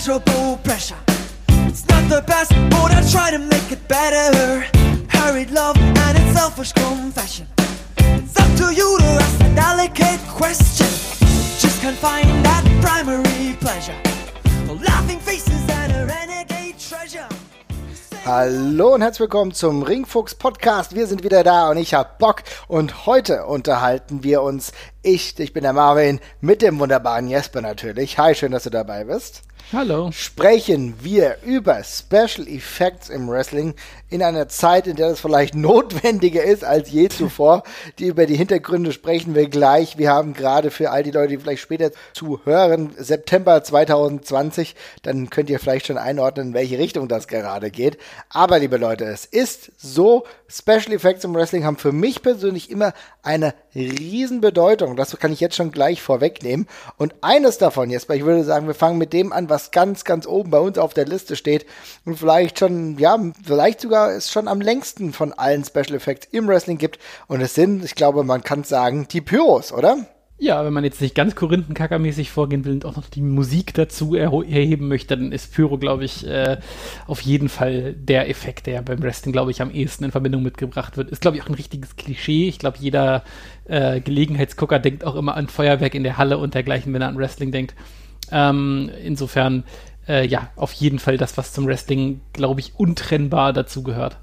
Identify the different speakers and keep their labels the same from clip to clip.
Speaker 1: immeasurable pressure. It's not the best, but I try to make it better. Hurried love and its selfish confession. It's up to you to ask the delicate question. Just can't find that primary pleasure. The laughing faces and a renegade treasure.
Speaker 2: Hallo und herzlich willkommen zum Ringfuchs Podcast. Wir sind wieder da und ich hab Bock. Und heute unterhalten wir uns, ich, ich bin der Marvin, mit dem wunderbaren Jesper natürlich. Hi, schön, dass du dabei bist.
Speaker 3: Hallo.
Speaker 2: Sprechen wir über Special Effects im Wrestling in einer Zeit, in der das vielleicht notwendiger ist als je zuvor. Die über die Hintergründe sprechen wir gleich. Wir haben gerade für all die Leute, die vielleicht später zuhören, September 2020. Dann könnt ihr vielleicht schon einordnen, in welche Richtung das gerade geht. Aber liebe Leute, es ist so, Special Effects im Wrestling haben für mich persönlich immer eine Riesenbedeutung. Das kann ich jetzt schon gleich vorwegnehmen. Und eines davon, Jesper, ich würde sagen, wir fangen mit dem an, was ganz, ganz oben bei uns auf der Liste steht und vielleicht schon, ja, vielleicht sogar es schon am längsten von allen Special Effects im Wrestling gibt. Und es sind, ich glaube, man kann sagen, die Pyros, oder?
Speaker 3: Ja, wenn man jetzt nicht ganz korinthenkackermäßig vorgehen will und auch noch die Musik dazu erheben möchte, dann ist Pyro, glaube ich, äh, auf jeden Fall der Effekt, der beim Wrestling, glaube ich, am ehesten in Verbindung mitgebracht wird. Ist, glaube ich, auch ein richtiges Klischee. Ich glaube, jeder äh, Gelegenheitsgucker denkt auch immer an Feuerwerk in der Halle und dergleichen, wenn er an Wrestling denkt. Ähm, insofern, äh, ja, auf jeden Fall das, was zum Wrestling, glaube ich, untrennbar dazu gehört.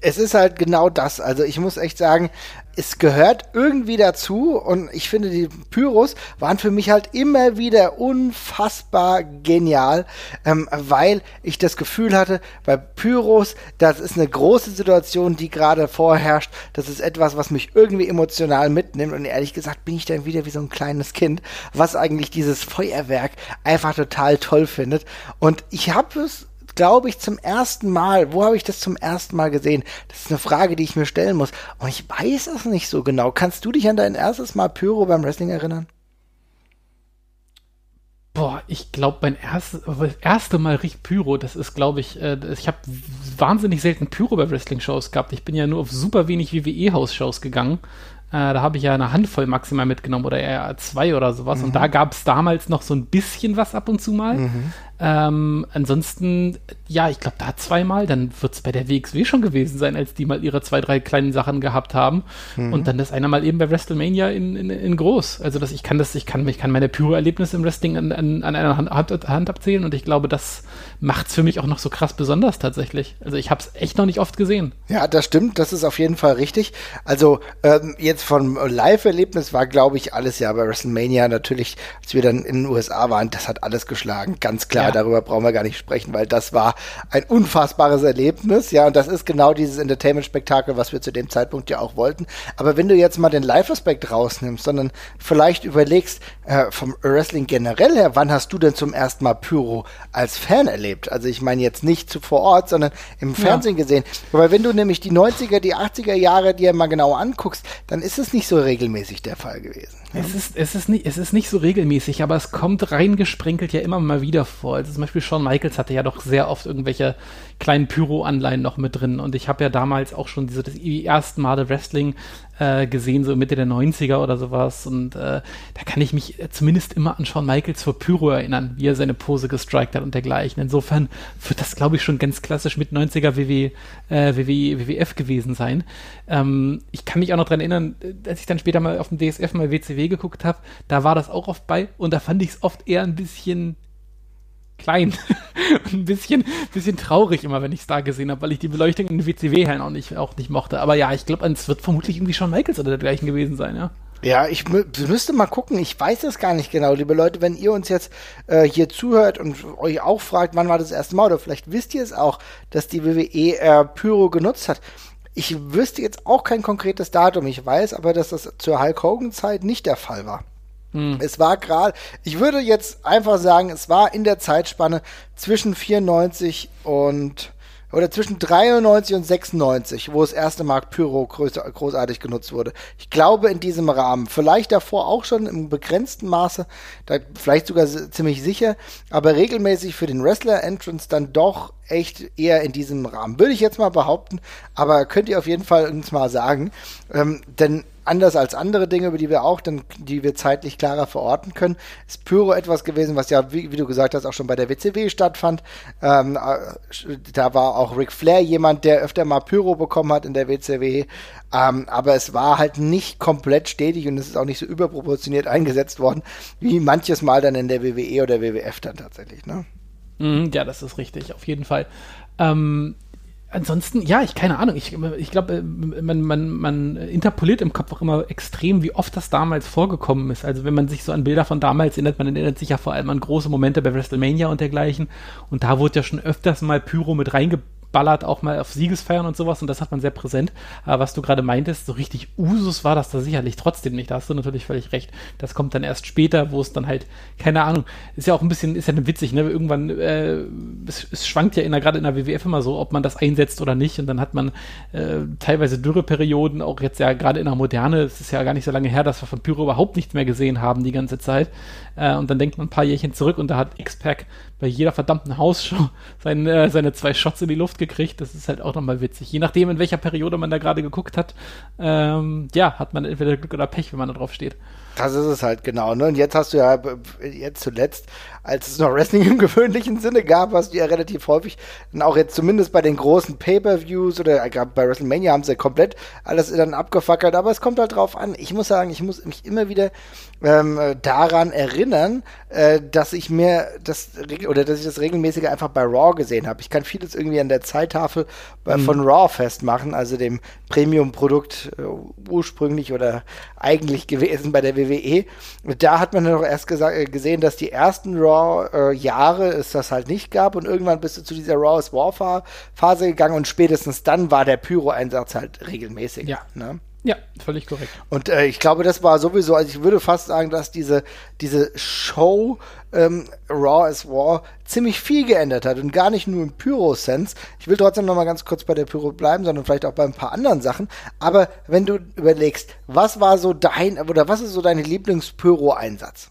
Speaker 2: Es ist halt genau das. Also ich muss echt sagen, es gehört irgendwie dazu und ich finde, die Pyros waren für mich halt immer wieder unfassbar genial, ähm, weil ich das Gefühl hatte, bei Pyros, das ist eine große Situation, die gerade vorherrscht. Das ist etwas, was mich irgendwie emotional mitnimmt und ehrlich gesagt bin ich dann wieder wie so ein kleines Kind, was eigentlich dieses Feuerwerk einfach total toll findet. Und ich habe es glaube ich, zum ersten Mal. Wo habe ich das zum ersten Mal gesehen? Das ist eine Frage, die ich mir stellen muss. Und ich weiß es nicht so genau. Kannst du dich an dein erstes Mal Pyro beim Wrestling erinnern?
Speaker 3: Boah, ich glaube, mein erstes, das erste Mal richtig Pyro, das ist, glaube ich, äh, ich habe wahnsinnig selten Pyro bei Wrestling-Shows gehabt. Ich bin ja nur auf super wenig WWE-House-Shows gegangen. Äh, da habe ich ja eine Handvoll maximal mitgenommen oder eher zwei oder sowas. Mhm. Und da gab es damals noch so ein bisschen was ab und zu mal. Mhm. Ähm, ansonsten, ja, ich glaube, da zweimal, dann wird es bei der WXW schon gewesen sein, als die mal ihre zwei, drei kleinen Sachen gehabt haben. Mhm. Und dann das einer mal eben bei WrestleMania in, in, in groß. Also das, ich kann das, ich kann, ich kann meine Pyro-Erlebnisse im Wrestling an, an, an einer Hand, Hand, abzählen und ich glaube, das macht es für mich auch noch so krass besonders tatsächlich. Also ich habe es echt noch nicht oft gesehen.
Speaker 2: Ja, das stimmt, das ist auf jeden Fall richtig. Also ähm, jetzt vom Live-Erlebnis war, glaube ich, alles ja bei WrestleMania natürlich, als wir dann in den USA waren, das hat alles geschlagen, ganz klar darüber brauchen wir gar nicht sprechen, weil das war ein unfassbares Erlebnis, ja, und das ist genau dieses Entertainment-Spektakel, was wir zu dem Zeitpunkt ja auch wollten. Aber wenn du jetzt mal den Live-Aspekt rausnimmst, sondern vielleicht überlegst, äh, vom Wrestling generell her, wann hast du denn zum ersten Mal Pyro als Fan erlebt? Also ich meine jetzt nicht zu vor Ort, sondern im Fernsehen ja. gesehen. Weil wenn du nämlich die 90er, die 80er Jahre dir mal genau anguckst, dann ist es nicht so regelmäßig der Fall gewesen.
Speaker 3: Es ist, es, ist nicht, es ist nicht so regelmäßig, aber es kommt reingesprenkelt ja immer mal wieder vor. Also zum Beispiel Shawn Michaels hatte ja doch sehr oft irgendwelche kleinen Pyro-Anleihen noch mit drin. Und ich habe ja damals auch schon diese, das, die ersten Male Wrestling äh, gesehen, so Mitte der 90er oder sowas. Und äh, da kann ich mich zumindest immer an Shawn Michaels vor Pyro erinnern, wie er seine Pose gestrikt hat und dergleichen. Insofern wird das, glaube ich, schon ganz klassisch mit 90er WW, äh, WW, WWF gewesen sein. Ähm, ich kann mich auch noch dran erinnern, als ich dann später mal auf dem DSF mal WCW geguckt habe, da war das auch oft bei und da fand ich es oft eher ein bisschen klein und ein bisschen, bisschen traurig immer, wenn ich es da gesehen habe, weil ich die Beleuchtung in den WCW-Hallen auch nicht, auch nicht mochte. Aber ja, ich glaube, es wird vermutlich irgendwie Shawn Michaels oder dergleichen gewesen sein, ja.
Speaker 2: Ja, ich mü müsste mal gucken. Ich weiß es gar nicht genau, liebe Leute. Wenn ihr uns jetzt äh, hier zuhört und euch auch fragt, wann war das erste Mal, oder vielleicht wisst ihr es auch, dass die WWE äh, Pyro genutzt hat. Ich wüsste jetzt auch kein konkretes Datum. Ich weiß aber, dass das zur Hulk Hogan Zeit nicht der Fall war. Hm. Es war gerade, ich würde jetzt einfach sagen, es war in der Zeitspanne zwischen 94 und oder zwischen 93 und 96, wo das erste Mal Pyro groß, großartig genutzt wurde. Ich glaube in diesem Rahmen. Vielleicht davor auch schon im begrenzten Maße, da vielleicht sogar ziemlich sicher, aber regelmäßig für den Wrestler-Entrance dann doch echt eher in diesem Rahmen. Würde ich jetzt mal behaupten, aber könnt ihr auf jeden Fall uns mal sagen. Ähm, denn anders als andere Dinge, über die wir auch, dann, die wir zeitlich klarer verorten können, ist Pyro etwas gewesen, was ja, wie, wie du gesagt hast, auch schon bei der WCW stattfand. Ähm, äh, da war auch Ric Flair jemand, der öfter mal Pyro bekommen hat in der WCW. Ähm, aber es war halt nicht komplett stetig und es ist auch nicht so überproportioniert eingesetzt worden, wie manches Mal dann in der WWE oder WWF dann tatsächlich, ne?
Speaker 3: Mhm, ja, das ist richtig, auf jeden Fall. Ähm, ansonsten, ja, ich keine Ahnung. Ich, ich glaube, äh, man, man, man interpoliert im Kopf auch immer extrem, wie oft das damals vorgekommen ist. Also wenn man sich so an Bilder von damals erinnert, man erinnert sich ja vor allem an große Momente bei WrestleMania und dergleichen. Und da wurde ja schon öfters mal Pyro mit reingebracht ballert auch mal auf Siegesfeiern und sowas und das hat man sehr präsent. Aber was du gerade meintest, so richtig Usus war das da sicherlich trotzdem nicht. Da hast du natürlich völlig recht. Das kommt dann erst später, wo es dann halt, keine Ahnung, ist ja auch ein bisschen, ist ja witzig, ne? Irgendwann, äh, es, es schwankt ja in der, gerade in der WWF immer so, ob man das einsetzt oder nicht. Und dann hat man äh, teilweise Dürreperioden, auch jetzt ja gerade in der Moderne, es ist ja gar nicht so lange her, dass wir von Pyro überhaupt nichts mehr gesehen haben die ganze Zeit. Äh, und dann denkt man ein paar Jährchen zurück und da hat X-Pac bei jeder verdammten Hausshow seine, äh, seine zwei Shots in die Luft gekriegt. Das ist halt auch nochmal witzig. Je nachdem, in welcher Periode man da gerade geguckt hat, ähm, ja, hat man entweder Glück oder Pech, wenn man da drauf steht.
Speaker 2: Das ist es halt genau. Ne? Und jetzt hast du ja jetzt zuletzt, als es noch Wrestling im gewöhnlichen Sinne gab, hast du ja relativ häufig, dann auch jetzt zumindest bei den großen Pay-per-Views oder äh, bei WrestleMania haben sie ja komplett alles dann abgefackelt. Aber es kommt halt drauf an. Ich muss sagen, ich muss mich immer wieder ähm, daran erinnern, äh, dass ich mir das oder dass ich das regelmäßig einfach bei Raw gesehen habe. Ich kann vieles irgendwie an der Zeittafel bei, mhm. von Raw festmachen, also dem Premium-Produkt äh, ursprünglich oder eigentlich gewesen bei der WWE. Da hat man doch erst gesagt, äh, gesehen, dass die ersten Raw-Jahre äh, es das halt nicht gab und irgendwann bist du zu dieser Raw is War Phase gegangen und spätestens dann war der Pyro-Einsatz halt regelmäßig.
Speaker 3: Ja. Ne? Ja, völlig korrekt.
Speaker 2: Und äh, ich glaube, das war sowieso, also ich würde fast sagen, dass diese, diese Show ähm, Raw is War ziemlich viel geändert hat und gar nicht nur im Pyro-Sense. Ich will trotzdem noch mal ganz kurz bei der Pyro bleiben, sondern vielleicht auch bei ein paar anderen Sachen. Aber wenn du überlegst, was war so dein, oder was ist so dein Lieblings-Pyro-Einsatz?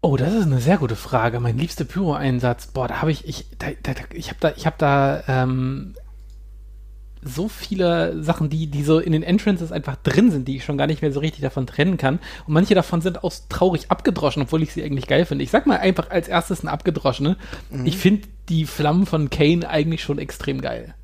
Speaker 3: Oh, das ist eine sehr gute Frage. Mein liebster Pyro-Einsatz. Boah, da habe ich, ich, da, da, ich habe da, ich habe da ähm, so viele Sachen, die, die so in den Entrances einfach drin sind, die ich schon gar nicht mehr so richtig davon trennen kann. Und manche davon sind auch traurig abgedroschen, obwohl ich sie eigentlich geil finde. Ich sag mal einfach als erstes ein abgedroschene. Mhm. Ich finde die Flammen von Kane eigentlich schon extrem geil.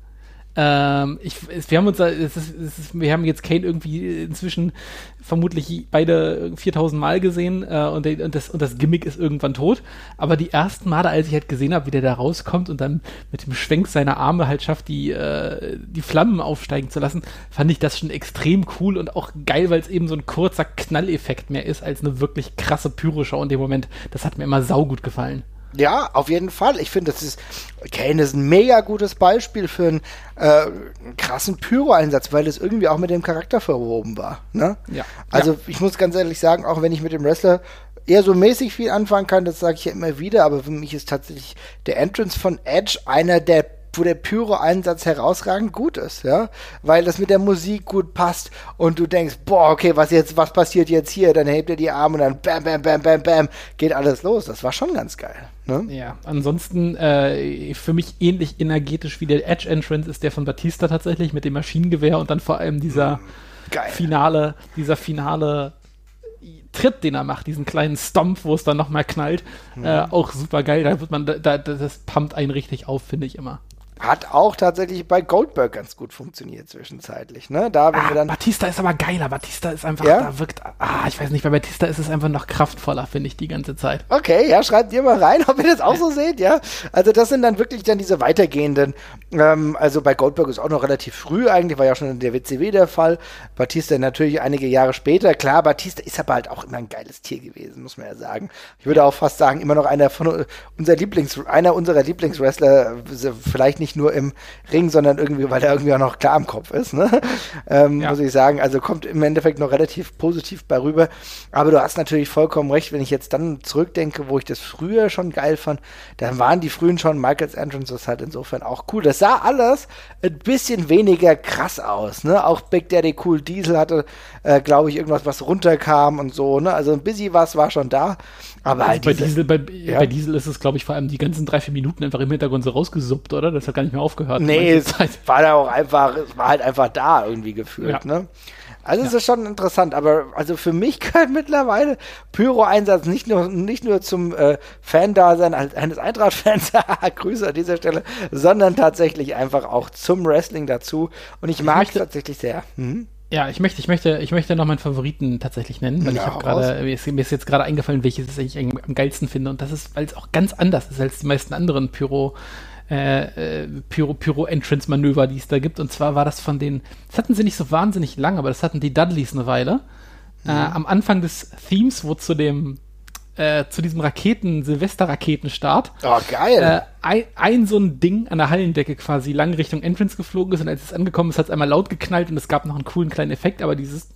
Speaker 3: Ähm, ich, wir haben uns, es ist, es ist, wir haben jetzt Kane irgendwie inzwischen vermutlich beide 4000 Mal gesehen äh, und, und, das, und das Gimmick ist irgendwann tot. Aber die ersten Male, als ich halt gesehen habe, wie der da rauskommt und dann mit dem Schwenk seiner Arme halt schafft, die, äh, die Flammen aufsteigen zu lassen, fand ich das schon extrem cool und auch geil, weil es eben so ein kurzer Knalleffekt mehr ist als eine wirklich krasse Pyroshow in dem Moment. Das hat mir immer saugut gefallen.
Speaker 2: Ja, auf jeden Fall. Ich finde, das ist, Kane ist ein mega gutes Beispiel für einen, äh, krassen Pyro-Einsatz, weil es irgendwie auch mit dem Charakter verwoben war. Ne?
Speaker 3: Ja.
Speaker 2: Also,
Speaker 3: ja.
Speaker 2: ich muss ganz ehrlich sagen, auch wenn ich mit dem Wrestler eher so mäßig viel anfangen kann, das sage ich ja immer wieder, aber für mich ist tatsächlich der Entrance von Edge einer der wo der Pyro-Einsatz herausragend gut ist, ja, weil das mit der Musik gut passt und du denkst, boah, okay, was jetzt, was passiert jetzt hier? Dann hebt er die Arme und dann bam, bam, bam, bam, bam, geht alles los. Das war schon ganz geil. Ne?
Speaker 3: Ja, ansonsten äh, für mich ähnlich energetisch wie der Edge Entrance ist der von Batista tatsächlich mit dem Maschinengewehr und dann vor allem dieser mm, geil. finale, dieser finale Tritt, den er macht, diesen kleinen Stomp, wo es dann nochmal knallt, mhm. äh, auch super geil. Da wird man, da, da, das pumpt einen richtig auf, finde ich immer.
Speaker 2: Hat auch tatsächlich bei Goldberg ganz gut funktioniert zwischenzeitlich, ne? Da, wenn
Speaker 3: ah,
Speaker 2: wir dann
Speaker 3: Batista ist aber geiler. Batista ist einfach, ja? da wirkt, ah, ich weiß nicht, bei Batista ist es einfach noch kraftvoller, finde ich, die ganze Zeit.
Speaker 2: Okay, ja, schreibt ihr mal rein, ob ihr das auch so seht, ja? Also das sind dann wirklich dann diese weitergehenden, ähm, also bei Goldberg ist auch noch relativ früh eigentlich, war ja schon in der WCW der Fall. Batista natürlich einige Jahre später. Klar, Batista ist aber halt auch immer ein geiles Tier gewesen, muss man ja sagen. Ich würde auch fast sagen, immer noch einer von unser Lieblings, einer unserer Lieblingswrestler, vielleicht nicht nicht nur im Ring, sondern irgendwie, weil er irgendwie auch noch klar im Kopf ist, ne? ähm, ja. muss ich sagen. Also kommt im Endeffekt noch relativ positiv bei rüber. Aber du hast natürlich vollkommen recht, wenn ich jetzt dann zurückdenke, wo ich das früher schon geil fand, dann waren die frühen schon Michaels Entrances halt insofern auch cool. Das sah alles ein bisschen weniger krass aus, ne? Auch Big Daddy Cool Diesel hatte, äh, glaube ich, irgendwas, was runterkam und so, ne? Also ein bisschen was war schon da. Aber
Speaker 3: also halt bei, Diesel, bei, ja. bei Diesel ist es, glaube ich, vor allem die ganzen drei, vier Minuten einfach im Hintergrund so rausgesuppt, oder? Das hat gar nicht mehr aufgehört.
Speaker 2: Nee, es war da auch einfach, es war halt einfach da irgendwie gefühlt,
Speaker 3: Ja.
Speaker 2: ne? Also es ist schon interessant, aber also für mich gehört mittlerweile Pyro-Einsatz nicht nur, nicht nur zum äh, Fan-Dasein als- eines Eintracht-Fans, Grüße an dieser Stelle, sondern tatsächlich einfach auch zum Wrestling dazu. Und ich mag es tatsächlich sehr. Mhm.
Speaker 3: Ja, ich möchte, ich möchte, ich möchte noch meinen Favoriten tatsächlich nennen, weil
Speaker 2: Ja,
Speaker 3: ich habe gerade, mir ist, mir ist jetzt gerade eingefallen, welches ich eigentlich am geilsten finde und das ist, weil es auch ganz anders ist als die meisten anderen Pyro, äh, äh, Pyro, Pyro-Entrance-Manöver, die es da gibt. Und zwar war das von den, das hatten sie nicht so wahnsinnig lang, aber das hatten die Dudleys eine Weile. Äh, am Anfang des Themes, wo zu dem, äh, zu diesem Raketen, Silvester-Raketenstart,
Speaker 2: Oh, geil.
Speaker 3: äh, ein, ein so ein Ding an der Hallendecke quasi lang Richtung Entrance geflogen ist und als es angekommen ist, hat es einmal laut geknallt und es gab noch einen coolen kleinen Effekt, aber dieses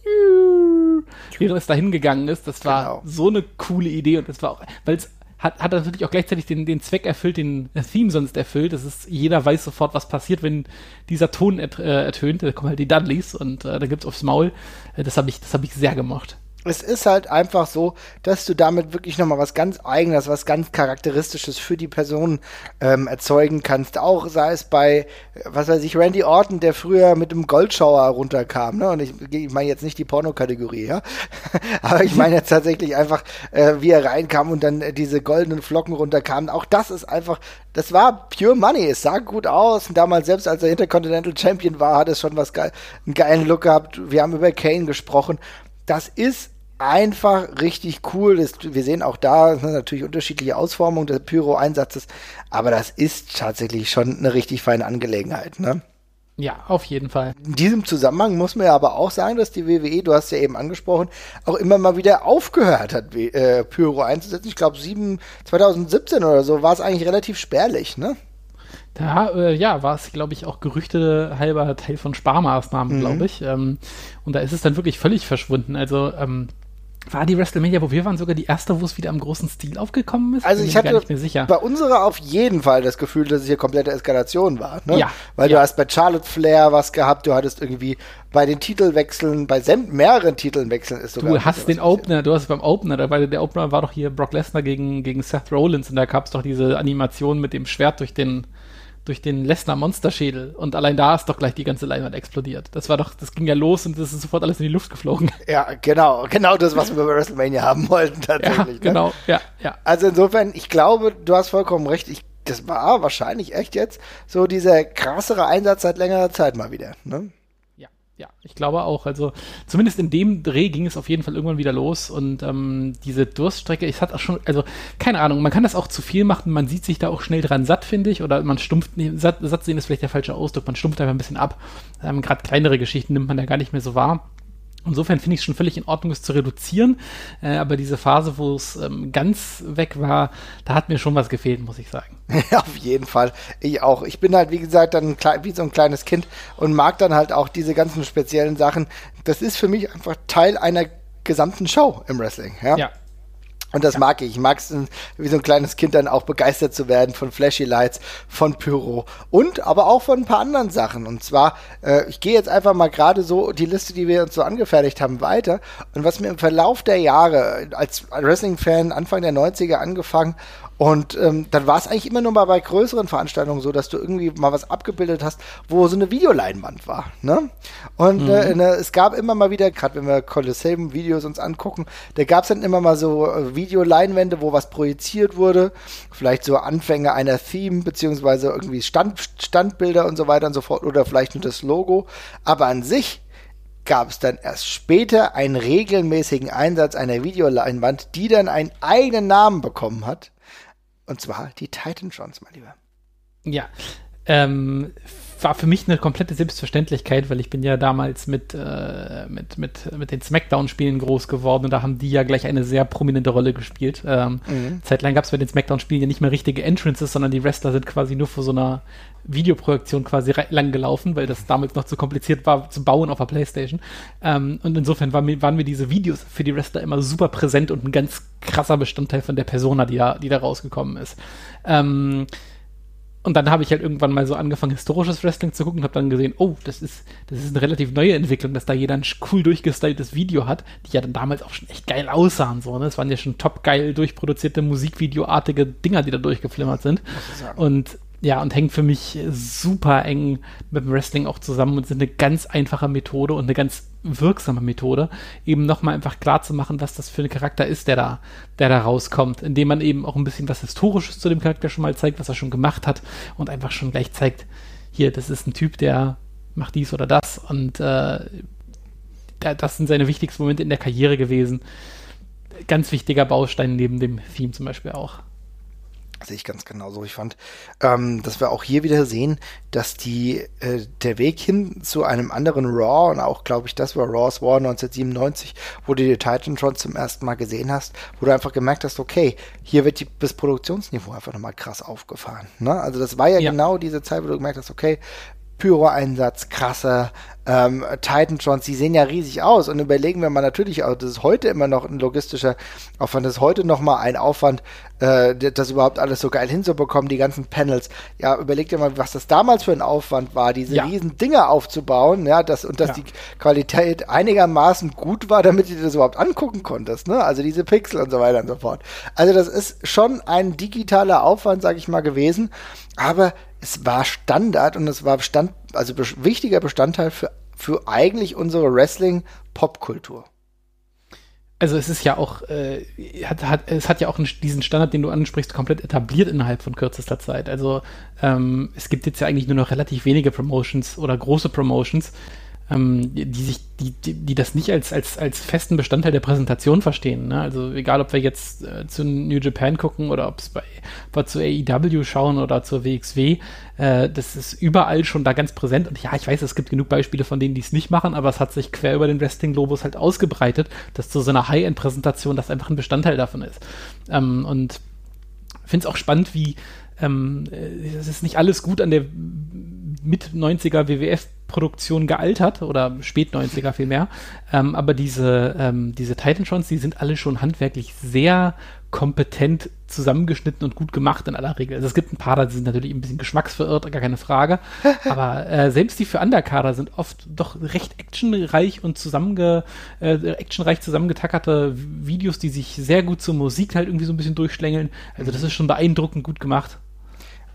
Speaker 3: während es dahin gegangen ist, das war
Speaker 2: Genau.
Speaker 3: so eine coole Idee und das war auch, weil es hat, hat natürlich auch gleichzeitig den, den Zweck erfüllt, den das Theme sonst erfüllt. Das ist, jeder weiß sofort, was passiert, wenn dieser Ton äh, ertönt. Da kommen halt die Dudleys und äh, da gibt's aufs Maul. Äh, das habe ich, das habe ich sehr gemocht.
Speaker 2: Es ist halt einfach so, dass du damit wirklich nochmal was ganz Eigenes, was ganz Charakteristisches für die Person ähm, erzeugen kannst. Auch sei es bei, was weiß ich, Randy Orton, der früher mit dem Goldschauer runterkam. Ne? Und ich, ich meine jetzt nicht die Pornokategorie, ja. Aber ich meine jetzt tatsächlich einfach, äh, wie er reinkam und dann äh, diese goldenen Flocken runterkamen. Auch das ist einfach, das war pure Money. Es sah gut aus. Und damals, selbst als er Intercontinental Champion war, hat es schon was geil, einen geilen Look gehabt. Wir haben über Kane gesprochen. Das ist einfach richtig cool. Das, wir sehen auch da natürlich unterschiedliche Ausformungen des Pyro-Einsatzes, aber das ist tatsächlich schon eine richtig feine Angelegenheit. Ne?
Speaker 3: Ja, auf jeden Fall.
Speaker 2: In diesem Zusammenhang muss man ja aber auch sagen, dass die WWE, du hast ja eben angesprochen, auch immer mal wieder aufgehört hat, äh, Pyro einzusetzen. Ich glaube, 2017 oder so war es eigentlich relativ spärlich, ne?
Speaker 3: Da, äh, ja, war es, glaube ich, auch Gerüchte halber Teil von Sparmaßnahmen, glaube ich. Ähm, und da ist es dann wirklich völlig verschwunden. Also, ähm, war die WrestleMania, wo wir waren, sogar die erste, wo es wieder im großen Stil aufgekommen ist?
Speaker 2: Also
Speaker 3: Bin
Speaker 2: ich hatte bei unserer auf jeden Fall das Gefühl, dass es hier komplette Eskalation war. Ne?
Speaker 3: Ja,
Speaker 2: Weil
Speaker 3: ja.
Speaker 2: du hast bei Charlotte Flair was gehabt, du hattest irgendwie bei den Titelwechseln, bei mehreren Titeln wechseln ist sogar.
Speaker 3: Du hast den. Opener, du hast beim Opener, war der Opener war doch hier Brock Lesnar gegen, gegen Seth Rollins und da gab es doch diese Animation mit dem Schwert durch den durch den Lesnar Monsterschädel und allein da ist doch gleich die ganze Leinwand explodiert. Das war doch, das ging ja los und das ist sofort alles in die Luft geflogen.
Speaker 2: Ja, genau, genau das, was wir bei WrestleMania haben wollten
Speaker 3: Ja,
Speaker 2: tatsächlich. ne?
Speaker 3: genau, ja, ja.
Speaker 2: Also insofern, ich glaube, du hast vollkommen recht. Ich, das war wahrscheinlich echt jetzt so dieser krassere Einsatz seit längerer Zeit mal wieder. Ne?
Speaker 3: Ja, ich glaube auch. Also zumindest in dem Dreh ging es auf jeden Fall irgendwann wieder los und ähm, diese Durststrecke, ich hatte auch schon, also keine Ahnung, man kann das auch zu viel machen, man sieht sich da auch schnell dran satt, finde ich, oder man stumpft, nee, satt, satt sehen ist vielleicht der falsche Ausdruck, man stumpft einfach ein bisschen ab. Ähm, Gerade kleinere Geschichten nimmt man ja gar nicht mehr so wahr. Insofern finde ich es schon völlig in Ordnung, es zu reduzieren. Äh, aber diese Phase, wo es ähm, ganz weg war, da hat mir schon was gefehlt, muss ich sagen.
Speaker 2: Ja, auf jeden Fall. Ich auch. Ich bin halt, wie gesagt, dann wie so ein kleines Kind und mag dann halt auch diese ganzen speziellen Sachen. Das ist für mich einfach Teil einer gesamten Show im Wrestling. Ja.
Speaker 3: Ja,
Speaker 2: Und das mag ich. Ich mag es, wie so ein kleines Kind dann auch begeistert zu werden von Flashy Lights, von Pyro und aber auch von ein paar anderen Sachen. Und zwar, äh, ich gehe jetzt einfach mal gerade so die Liste, die wir uns so angefertigt haben, weiter. Und was mir im Verlauf der Jahre als Wrestling-Fan Anfang der 90er angefangen und ähm, dann war es eigentlich immer nur mal bei größeren Veranstaltungen so, dass du irgendwie mal was abgebildet hast, wo so eine Videoleinwand war. Ne? Und äh, ne, es gab immer mal wieder, gerade wenn wir Colosseum-Videos uns angucken, da gab es dann immer mal so äh, Videoleinwände, wo was projiziert wurde. Vielleicht so Anfänge einer Theme, beziehungsweise irgendwie Stand, Standbilder und so weiter und so fort, oder vielleicht nur das Logo. Aber an sich gab es dann erst später einen regelmäßigen Einsatz einer Videoleinwand, die dann einen eigenen Namen bekommen hat. Und zwar die Titan Trons, mein Lieber.
Speaker 3: Ja, ähm, war für mich eine komplette Selbstverständlichkeit, weil ich bin ja damals mit, äh, mit, mit, mit den Smackdown-Spielen groß geworden und da haben die ja gleich eine sehr prominente Rolle gespielt. Ähm, Zeitlang gab es bei den Smackdown-Spielen ja nicht mehr richtige Entrances, sondern die Wrestler sind quasi nur vor so einer Videoprojektion quasi lang gelaufen, weil das damals noch zu kompliziert war zu bauen auf der Playstation. Ähm, und insofern waren mir, waren mir diese Videos für die Wrestler immer super präsent und ein ganz krasser Bestandteil von der Persona, die da, die da rausgekommen ist. Ähm, und dann habe ich halt irgendwann mal so angefangen, historisches Wrestling zu gucken und habe dann gesehen, oh, das ist, das ist eine relativ neue Entwicklung, dass da jeder ein cool durchgestyltes Video hat, die ja dann damals auch schon echt geil aussahen. So, ne? Es waren ja schon top geil durchproduzierte Musikvideoartige Dinger, die da durchgeflimmert sind. Und Ja, und hängt für mich super eng mit dem Wrestling auch zusammen und sind eine ganz einfache Methode und eine ganz wirksame Methode, eben nochmal einfach klar zu machen, was das für ein Charakter ist, der da, der da rauskommt, indem man eben auch ein bisschen was Historisches zu dem Charakter schon mal zeigt, was er schon gemacht hat und einfach schon gleich zeigt, hier, das ist ein Typ, der macht dies oder das und äh, das sind seine wichtigsten Momente in der Karriere gewesen. Ganz wichtiger Baustein neben dem Theme zum Beispiel auch.
Speaker 2: Sehe ich ganz genauso. Ich fand, ähm, dass wir auch hier wieder sehen, dass die äh, der Weg hin zu einem anderen Raw und auch, glaube ich, das war Raw's War 1997, wo du die Titantrons zum ersten Mal gesehen hast, wo du einfach gemerkt hast, okay, hier wird die, das Produktionsniveau einfach nochmal krass aufgefahren. Ne? Also das war ja, ja, genau diese Zeit, wo du gemerkt hast, okay, Pyro-Einsatz, krasser, ähm, Titantrons, die sehen ja riesig aus und überlegen wir mal natürlich auch, das ist heute immer noch ein logistischer Aufwand, das ist heute noch mal ein Aufwand, äh, das überhaupt alles so geil hinzubekommen, die ganzen Panels. Ja, überlegt ihr mal, was das damals für ein Aufwand war, diese ja. riesen Dinger aufzubauen, ja, das, und dass ja. die Qualität einigermaßen gut war, damit du das überhaupt angucken konntest, ne, also diese Pixel und so weiter und so fort. Also das ist schon ein digitaler Aufwand, sag ich mal, gewesen, aber es war Standard und es war Bestand, also wichtiger Bestandteil für, für eigentlich unsere Wrestling-Popkultur.
Speaker 3: Also es ist ja auch, äh, hat, hat, es hat ja auch einen, diesen Standard, den du ansprichst, komplett etabliert innerhalb von kürzester Zeit. Also ähm, es gibt jetzt ja eigentlich nur noch relativ wenige Promotions oder große Promotions, die sich, die, die, die, das nicht als, als, als festen Bestandteil der Präsentation verstehen. Ne? Also egal, ob wir jetzt äh, zu New Japan gucken oder ob ob zu AEW schauen oder zur WXW, äh, das ist überall schon da ganz präsent. Und ja, ich weiß, es gibt genug Beispiele von denen, die es nicht machen, aber es hat sich quer über den Wrestling-Globus halt ausgebreitet, dass zu so einer High-End-Präsentation das einfach ein Bestandteil davon ist. Ähm, und finde es auch spannend, wie ähm, äh, es ist nicht alles gut an der mit 90er WWF-Produktion gealtert oder spät 90er vielmehr. Ähm, aber diese, ähm, diese Titan-Trons, die sind alle schon handwerklich sehr kompetent zusammengeschnitten und gut gemacht in aller Regel. Also es gibt ein paar, die sind natürlich ein bisschen geschmacksverirrt, gar keine Frage. Aber äh, selbst die für Underkader sind oft doch recht actionreich und zusammenge, äh, actionreich zusammengetackerte Videos, die sich sehr gut zur Musik halt irgendwie so ein bisschen durchschlängeln. Also das ist schon beeindruckend gut gemacht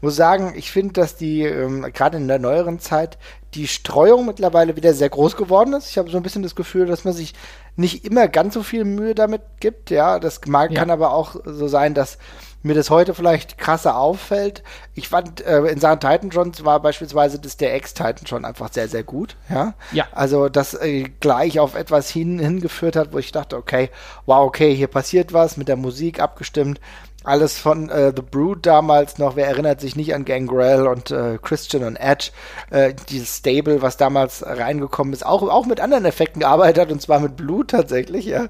Speaker 2: muss sagen, ich finde, dass die, ähm, gerade in der neueren Zeit, die Streuung mittlerweile wieder sehr groß geworden ist. Ich habe so ein bisschen das Gefühl, dass man sich nicht immer ganz so viel Mühe damit gibt. Ja, das mag, ja. kann aber auch so sein, dass mir das heute vielleicht krasser auffällt. Ich fand, äh, in Sachen Titan John war beispielsweise das der Ex-Titan schon einfach sehr, sehr gut. Ja.
Speaker 3: ja.
Speaker 2: Also, das äh, gleich auf etwas hin, hingeführt hat, wo ich dachte, okay, wow, okay, hier passiert was, mit der Musik abgestimmt alles von äh, The Brood damals noch, wer erinnert sich nicht an Gangrel und äh, Christian und Edge, äh, dieses Stable, was damals reingekommen ist, auch, auch mit anderen Effekten gearbeitet hat und zwar mit Blut tatsächlich, ja.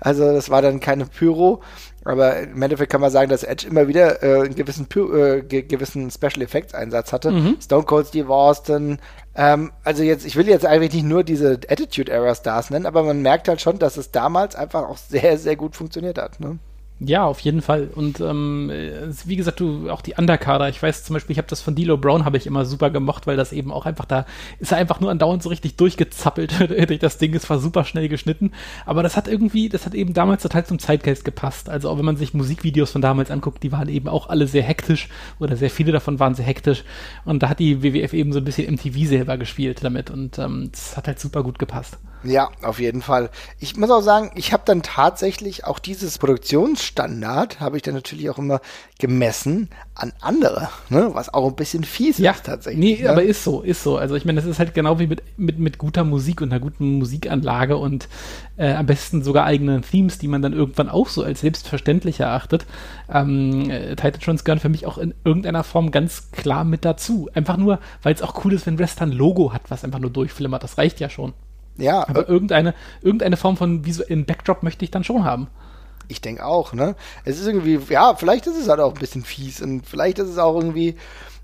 Speaker 2: Also das war dann keine Pyro, aber im Endeffekt kann man sagen, dass Edge immer wieder äh, einen gewissen, äh, gewissen Special Effects Einsatz hatte. Mhm. Stone Cold Steve Austin. Ähm, also jetzt, ich will jetzt eigentlich nicht nur diese Attitude Era Stars nennen, aber man merkt halt schon, dass es damals einfach auch sehr, sehr gut funktioniert hat. Ne?
Speaker 3: Ja, auf jeden Fall. Und ähm, wie gesagt, du auch die Underkader. Ich weiß zum Beispiel, ich habe das von Dilo Brown habe ich immer super gemocht, weil das eben auch einfach da ist er einfach nur andauernd so richtig durchgezappelt durch das Ding. Es war super schnell geschnitten, aber das hat irgendwie, das hat eben damals total zum Zeitgeist gepasst. Also auch wenn man sich Musikvideos von damals anguckt, die waren eben auch alle sehr hektisch oder sehr viele davon waren sehr hektisch. Und da hat die WWF eben so ein bisschen MTV selber gespielt damit und ähm, das hat halt super gut gepasst.
Speaker 2: Ja, auf jeden Fall. Ich muss auch sagen, ich habe dann tatsächlich auch dieses Produktionsstandard, habe ich dann natürlich auch immer gemessen an andere, ne? was auch ein bisschen fies
Speaker 3: ja,
Speaker 2: ist tatsächlich.
Speaker 3: Nee, ne? aber ist so, ist so. Also ich meine, das ist halt genau wie mit, mit, mit guter Musik und einer guten Musikanlage und äh, am besten sogar eigenen Themes, die man dann irgendwann auch so als selbstverständlich erachtet. Ähm, äh, gehören für mich auch in irgendeiner Form ganz klar mit dazu. Einfach nur, weil es auch cool ist, wenn Western Logo hat, was einfach nur durchflimmert. Das reicht ja schon.
Speaker 2: Ja.
Speaker 3: Aber irgendeine, irgendeine Form von visuellen Backdrop möchte ich dann schon haben.
Speaker 2: Ich denke auch, ne? Es ist irgendwie, ja, vielleicht ist es halt auch ein bisschen fies und vielleicht ist es auch irgendwie,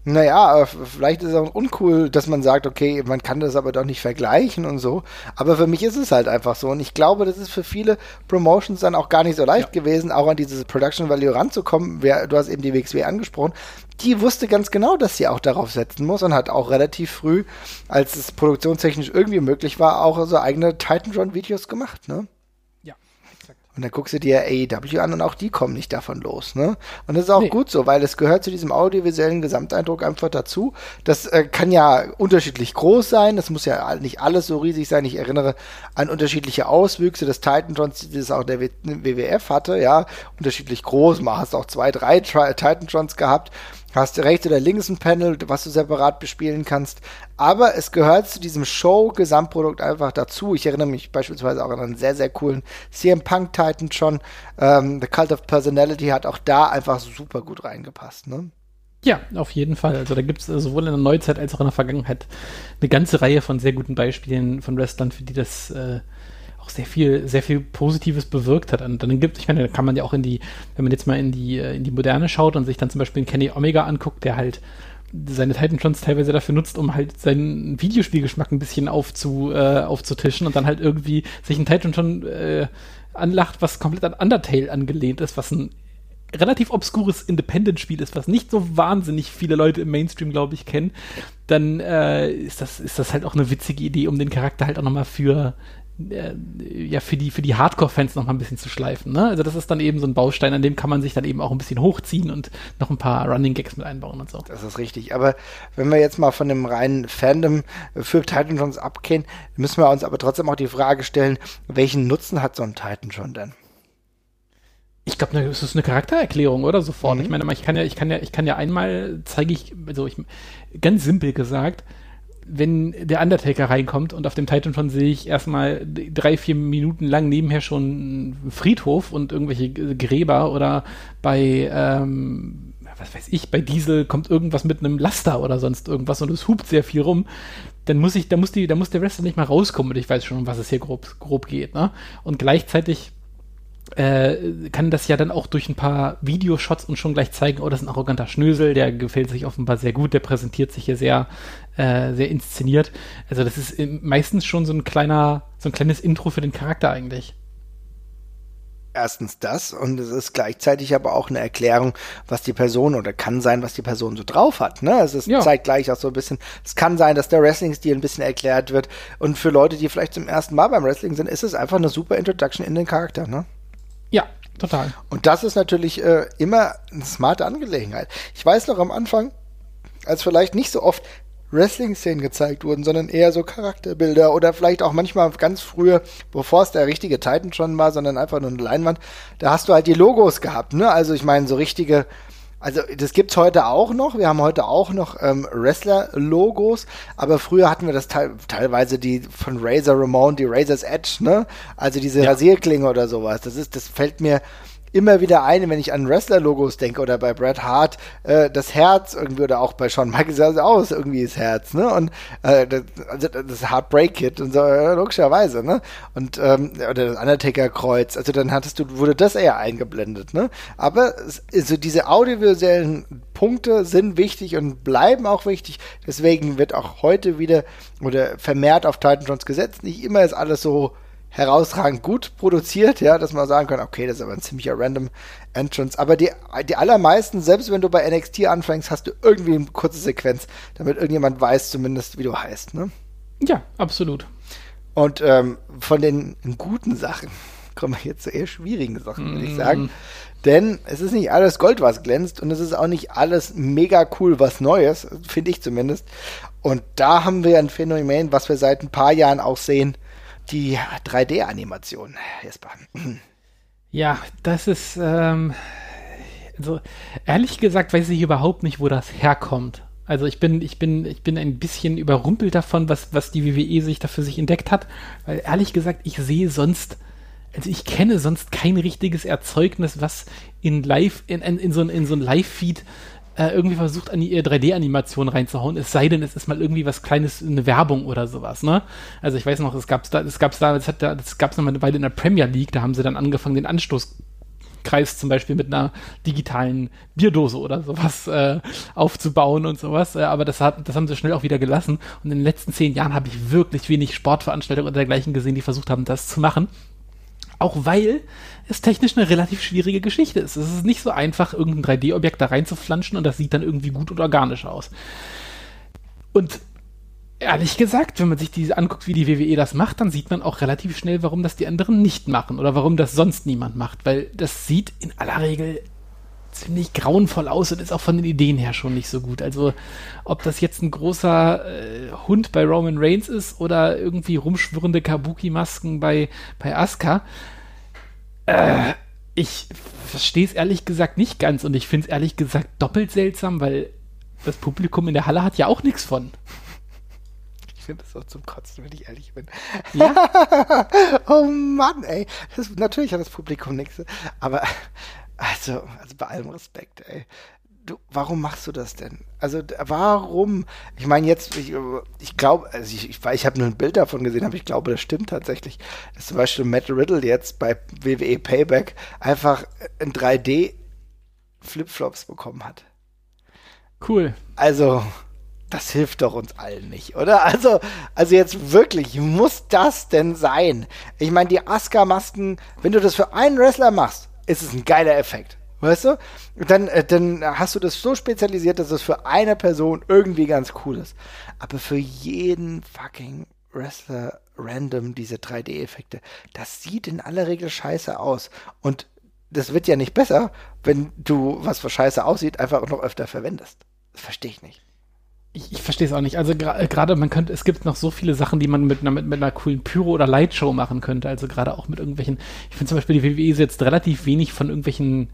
Speaker 2: naja, vielleicht ist es auch uncool, dass man sagt, okay, man kann das aber doch nicht vergleichen und so. Aber für mich ist es halt einfach so. Und ich glaube, das ist für viele Promotions dann auch gar nicht so leicht ja. gewesen, auch an dieses Production Value ranzukommen. Du hast eben die WXW angesprochen. Die wusste ganz genau, dass sie auch darauf setzen muss und hat auch relativ früh, als es produktionstechnisch irgendwie möglich war, auch so eigene Titan Run Videos gemacht, ne? Und dann guckst du dir AEW an und auch die kommen nicht davon los. Ne? Und das ist auch nee. gut so, weil es gehört zu diesem audiovisuellen Gesamteindruck einfach dazu. Das äh, kann ja unterschiedlich groß sein. Das muss ja nicht alles so riesig sein. Ich erinnere an unterschiedliche Auswüchse des Titantrons, die das auch der WWF hatte. Ja, unterschiedlich groß. Mal hast auch zwei, drei Titantrons gehabt hast rechts oder links ein Panel, was du separat bespielen kannst. Aber es gehört zu diesem Show-Gesamtprodukt einfach dazu. Ich erinnere mich beispielsweise auch an einen sehr, sehr coolen CM Punk Titan schon. Ähm, The Cult of Personality hat auch da einfach super gut reingepasst. Ne?
Speaker 3: Ja, auf jeden Fall. Also da gibt es sowohl in der Neuzeit als auch in der Vergangenheit eine ganze Reihe von sehr guten Beispielen von Wrestlern, für die das äh, sehr viel, sehr viel Positives bewirkt hat. Und dann gibt, ich meine, da kann man ja auch in die, wenn man jetzt mal in die, äh, in die Moderne schaut und sich dann zum Beispiel Kenny Omega anguckt, der halt seine Titan Trons teilweise dafür nutzt, um halt seinen Videospielgeschmack ein bisschen aufzu, äh, aufzutischen und dann halt irgendwie sich ein Titan schon äh, anlacht, was komplett an Undertale angelehnt ist, was ein relativ obskures Independent-Spiel ist, was nicht so wahnsinnig viele Leute im Mainstream, glaube ich, kennen, dann äh, ist, das, ist das halt auch eine witzige Idee, um den Charakter halt auch nochmal für ja, für die, für die Hardcore-Fans noch mal ein bisschen zu schleifen. Ne? Also das ist dann eben so ein Baustein, an dem kann man sich dann eben auch ein bisschen hochziehen und noch ein paar Running Gags mit einbauen und so.
Speaker 2: Das ist richtig. Aber wenn wir jetzt mal von dem reinen Fandom für Titan Johns abgehen, müssen wir uns aber trotzdem auch die Frage stellen, welchen Nutzen hat so ein Titan John denn?
Speaker 3: Ich glaube, ne, es ist eine Charaktererklärung, oder? Sofort. Mhm. Ich meine, ich kann ja, ich kann ja, ich kann ja einmal zeige ich, also ich, ganz simpel gesagt, wenn der Undertaker reinkommt und auf dem Titan von sehe ich erstmal drei, vier Minuten lang nebenher schon Friedhof und irgendwelche Gräber oder bei, ähm, was weiß ich, bei Diesel kommt irgendwas mit einem Laster oder sonst irgendwas und es hupt sehr viel rum, dann muss ich, da muss die, da muss der Wrestler nicht mal rauskommen und ich weiß schon, um was es hier grob, grob geht, ne? Und gleichzeitig äh, kann das ja dann auch durch ein paar Videoshots und schon gleich zeigen, oh, das ist ein arroganter Schnösel, der gefällt sich offenbar sehr gut, der präsentiert sich hier sehr, äh, sehr inszeniert. Also das ist meistens schon so ein kleiner, so ein kleines Intro für den Charakter eigentlich.
Speaker 2: Erstens das und es ist gleichzeitig aber auch eine Erklärung, was die Person oder kann sein, was die Person so drauf hat. Ne? Es ist ja. zeitgleich auch so ein bisschen, es kann sein, dass der Wrestling-Stil ein bisschen erklärt wird und für Leute, die vielleicht zum ersten Mal beim Wrestling sind, ist es einfach eine super Introduction in den Charakter. Ne?
Speaker 3: Ja, total.
Speaker 2: Und das ist natürlich äh, immer eine smarte Angelegenheit. Ich weiß noch am Anfang, als vielleicht nicht so oft Wrestling-Szenen gezeigt wurden, sondern eher so Charakterbilder oder vielleicht auch manchmal ganz früher, bevor es der richtige Titan schon war, sondern einfach nur eine Leinwand, da hast du halt die Logos gehabt, ne? Also ich meine, so richtige also das gibt's heute auch noch. Wir haben heute auch noch ähm, Wrestler-Logos, aber früher hatten wir das te teilweise die von Razor Ramon, die Razor's Edge, ne? Also diese ja. Rasierklinge oder sowas. Das ist, das fällt mir immer wieder ein, wenn ich an Wrestler-Logos denke oder bei Bret Hart äh, das Herz irgendwie oder auch bei Shawn Michaels sah es aus irgendwie das Herz, ne? Und äh, das, also das Heartbreak Kit und so äh, logischerweise, ne? Und ähm, oder das Undertaker Kreuz, also dann hattest du wurde das eher eingeblendet, ne? Aber so diese audiovisuellen Punkte sind wichtig und bleiben auch wichtig. Deswegen wird auch heute wieder oder vermehrt auf Titan Jones gesetzt. Nicht immer ist alles so herausragend gut produziert, ja, dass man sagen kann, okay, das ist aber ein ziemlicher random Entrance. Aber die, die allermeisten, selbst wenn du bei NXT anfängst, hast du irgendwie eine kurze Sequenz, damit irgendjemand weiß zumindest, wie du heißt, ne?
Speaker 3: Ja, absolut.
Speaker 2: Und ähm, von den guten Sachen kommen wir jetzt zu eher schwierigen Sachen, würde ich sagen. Mm. Denn es ist nicht alles Gold, was glänzt und es ist auch nicht alles mega cool, was Neues, finde ich zumindest. Und da haben wir ein Phänomen, was wir seit ein paar Jahren auch sehen, die 3D-Animation, Jesper.
Speaker 3: Ja, das ist, ähm, also ehrlich gesagt weiß ich überhaupt nicht, wo das herkommt. Also ich bin, ich bin, ich bin ein bisschen überrumpelt davon, was, was die WWE sich dafür sich entdeckt hat, weil ehrlich gesagt, ich sehe sonst, also ich kenne sonst kein richtiges Erzeugnis, was in Live, in, in, in so, in so ein Live-Feed äh, irgendwie versucht, an die 3D-Animation reinzuhauen, es sei denn, es ist mal irgendwie was Kleines, eine Werbung oder sowas, ne? Also ich weiß noch, es gab's da, es gab's da, es hat da, das gab's noch mal eine Weile in der Premier League, da haben sie dann angefangen, den Anstoßkreis zum Beispiel mit einer digitalen Bierdose oder sowas äh, aufzubauen und sowas. Äh, aber das, hat, das haben sie schnell auch wieder gelassen. Und in den letzten zehn Jahren habe ich wirklich wenig Sportveranstaltungen oder dergleichen gesehen, die versucht haben, das zu machen. Auch weil es technisch eine relativ schwierige Geschichte ist. Es ist nicht so einfach, irgendein 3D-Objekt da reinzuflanschen und das sieht dann irgendwie gut und organisch aus. Und ehrlich gesagt, wenn man sich diese anguckt, wie die WWE das macht, dann sieht man auch relativ schnell, warum das die anderen nicht machen oder warum das sonst niemand macht, weil das sieht in aller Regel ziemlich grauenvoll aus und ist auch von den Ideen her schon nicht so gut. Also ob das jetzt ein großer äh, Hund bei Roman Reigns ist oder irgendwie rumschwirrende Kabuki-Masken bei, bei Asuka, äh, ich verstehe es ehrlich gesagt nicht ganz und ich finde es ehrlich gesagt doppelt seltsam, weil das Publikum in der Halle hat ja auch nichts von.
Speaker 2: Ich finde das auch zum Kotzen, wenn ich ehrlich bin.
Speaker 3: Ja?
Speaker 2: oh Mann, ey. Das, natürlich hat das Publikum nichts. Aber, also, also bei allem Respekt, ey. Du, warum machst du das denn? Also warum? Ich meine jetzt, ich, ich glaube, also ich, ich, ich habe nur ein Bild davon gesehen, aber ich glaube, das stimmt tatsächlich, dass zum Beispiel Matt Riddle jetzt bei WWE Payback einfach in 3D Flipflops bekommen hat.
Speaker 3: Cool.
Speaker 2: Also, das hilft doch uns allen nicht, oder? Also, also jetzt wirklich, muss das denn sein? Ich meine, die Asuka-Masken, wenn du das für einen Wrestler machst, ist es ein geiler Effekt. Weißt du? Dann, äh, dann hast du das so spezialisiert, dass es für eine Person irgendwie ganz cool ist. Aber für jeden fucking Wrestler random diese 3D-Effekte, das sieht in aller Regel scheiße aus. Und das wird ja nicht besser, wenn du, was für scheiße aussieht, einfach noch öfter verwendest. Das verstehe ich nicht.
Speaker 3: Ich, ich verstehe es auch nicht. Also gerade man könnte, es gibt noch so viele Sachen, die man mit einer, mit, mit einer coolen Pyro- oder Lightshow machen könnte. Also gerade auch mit irgendwelchen, ich finde zum Beispiel, die WWE setzt relativ wenig von irgendwelchen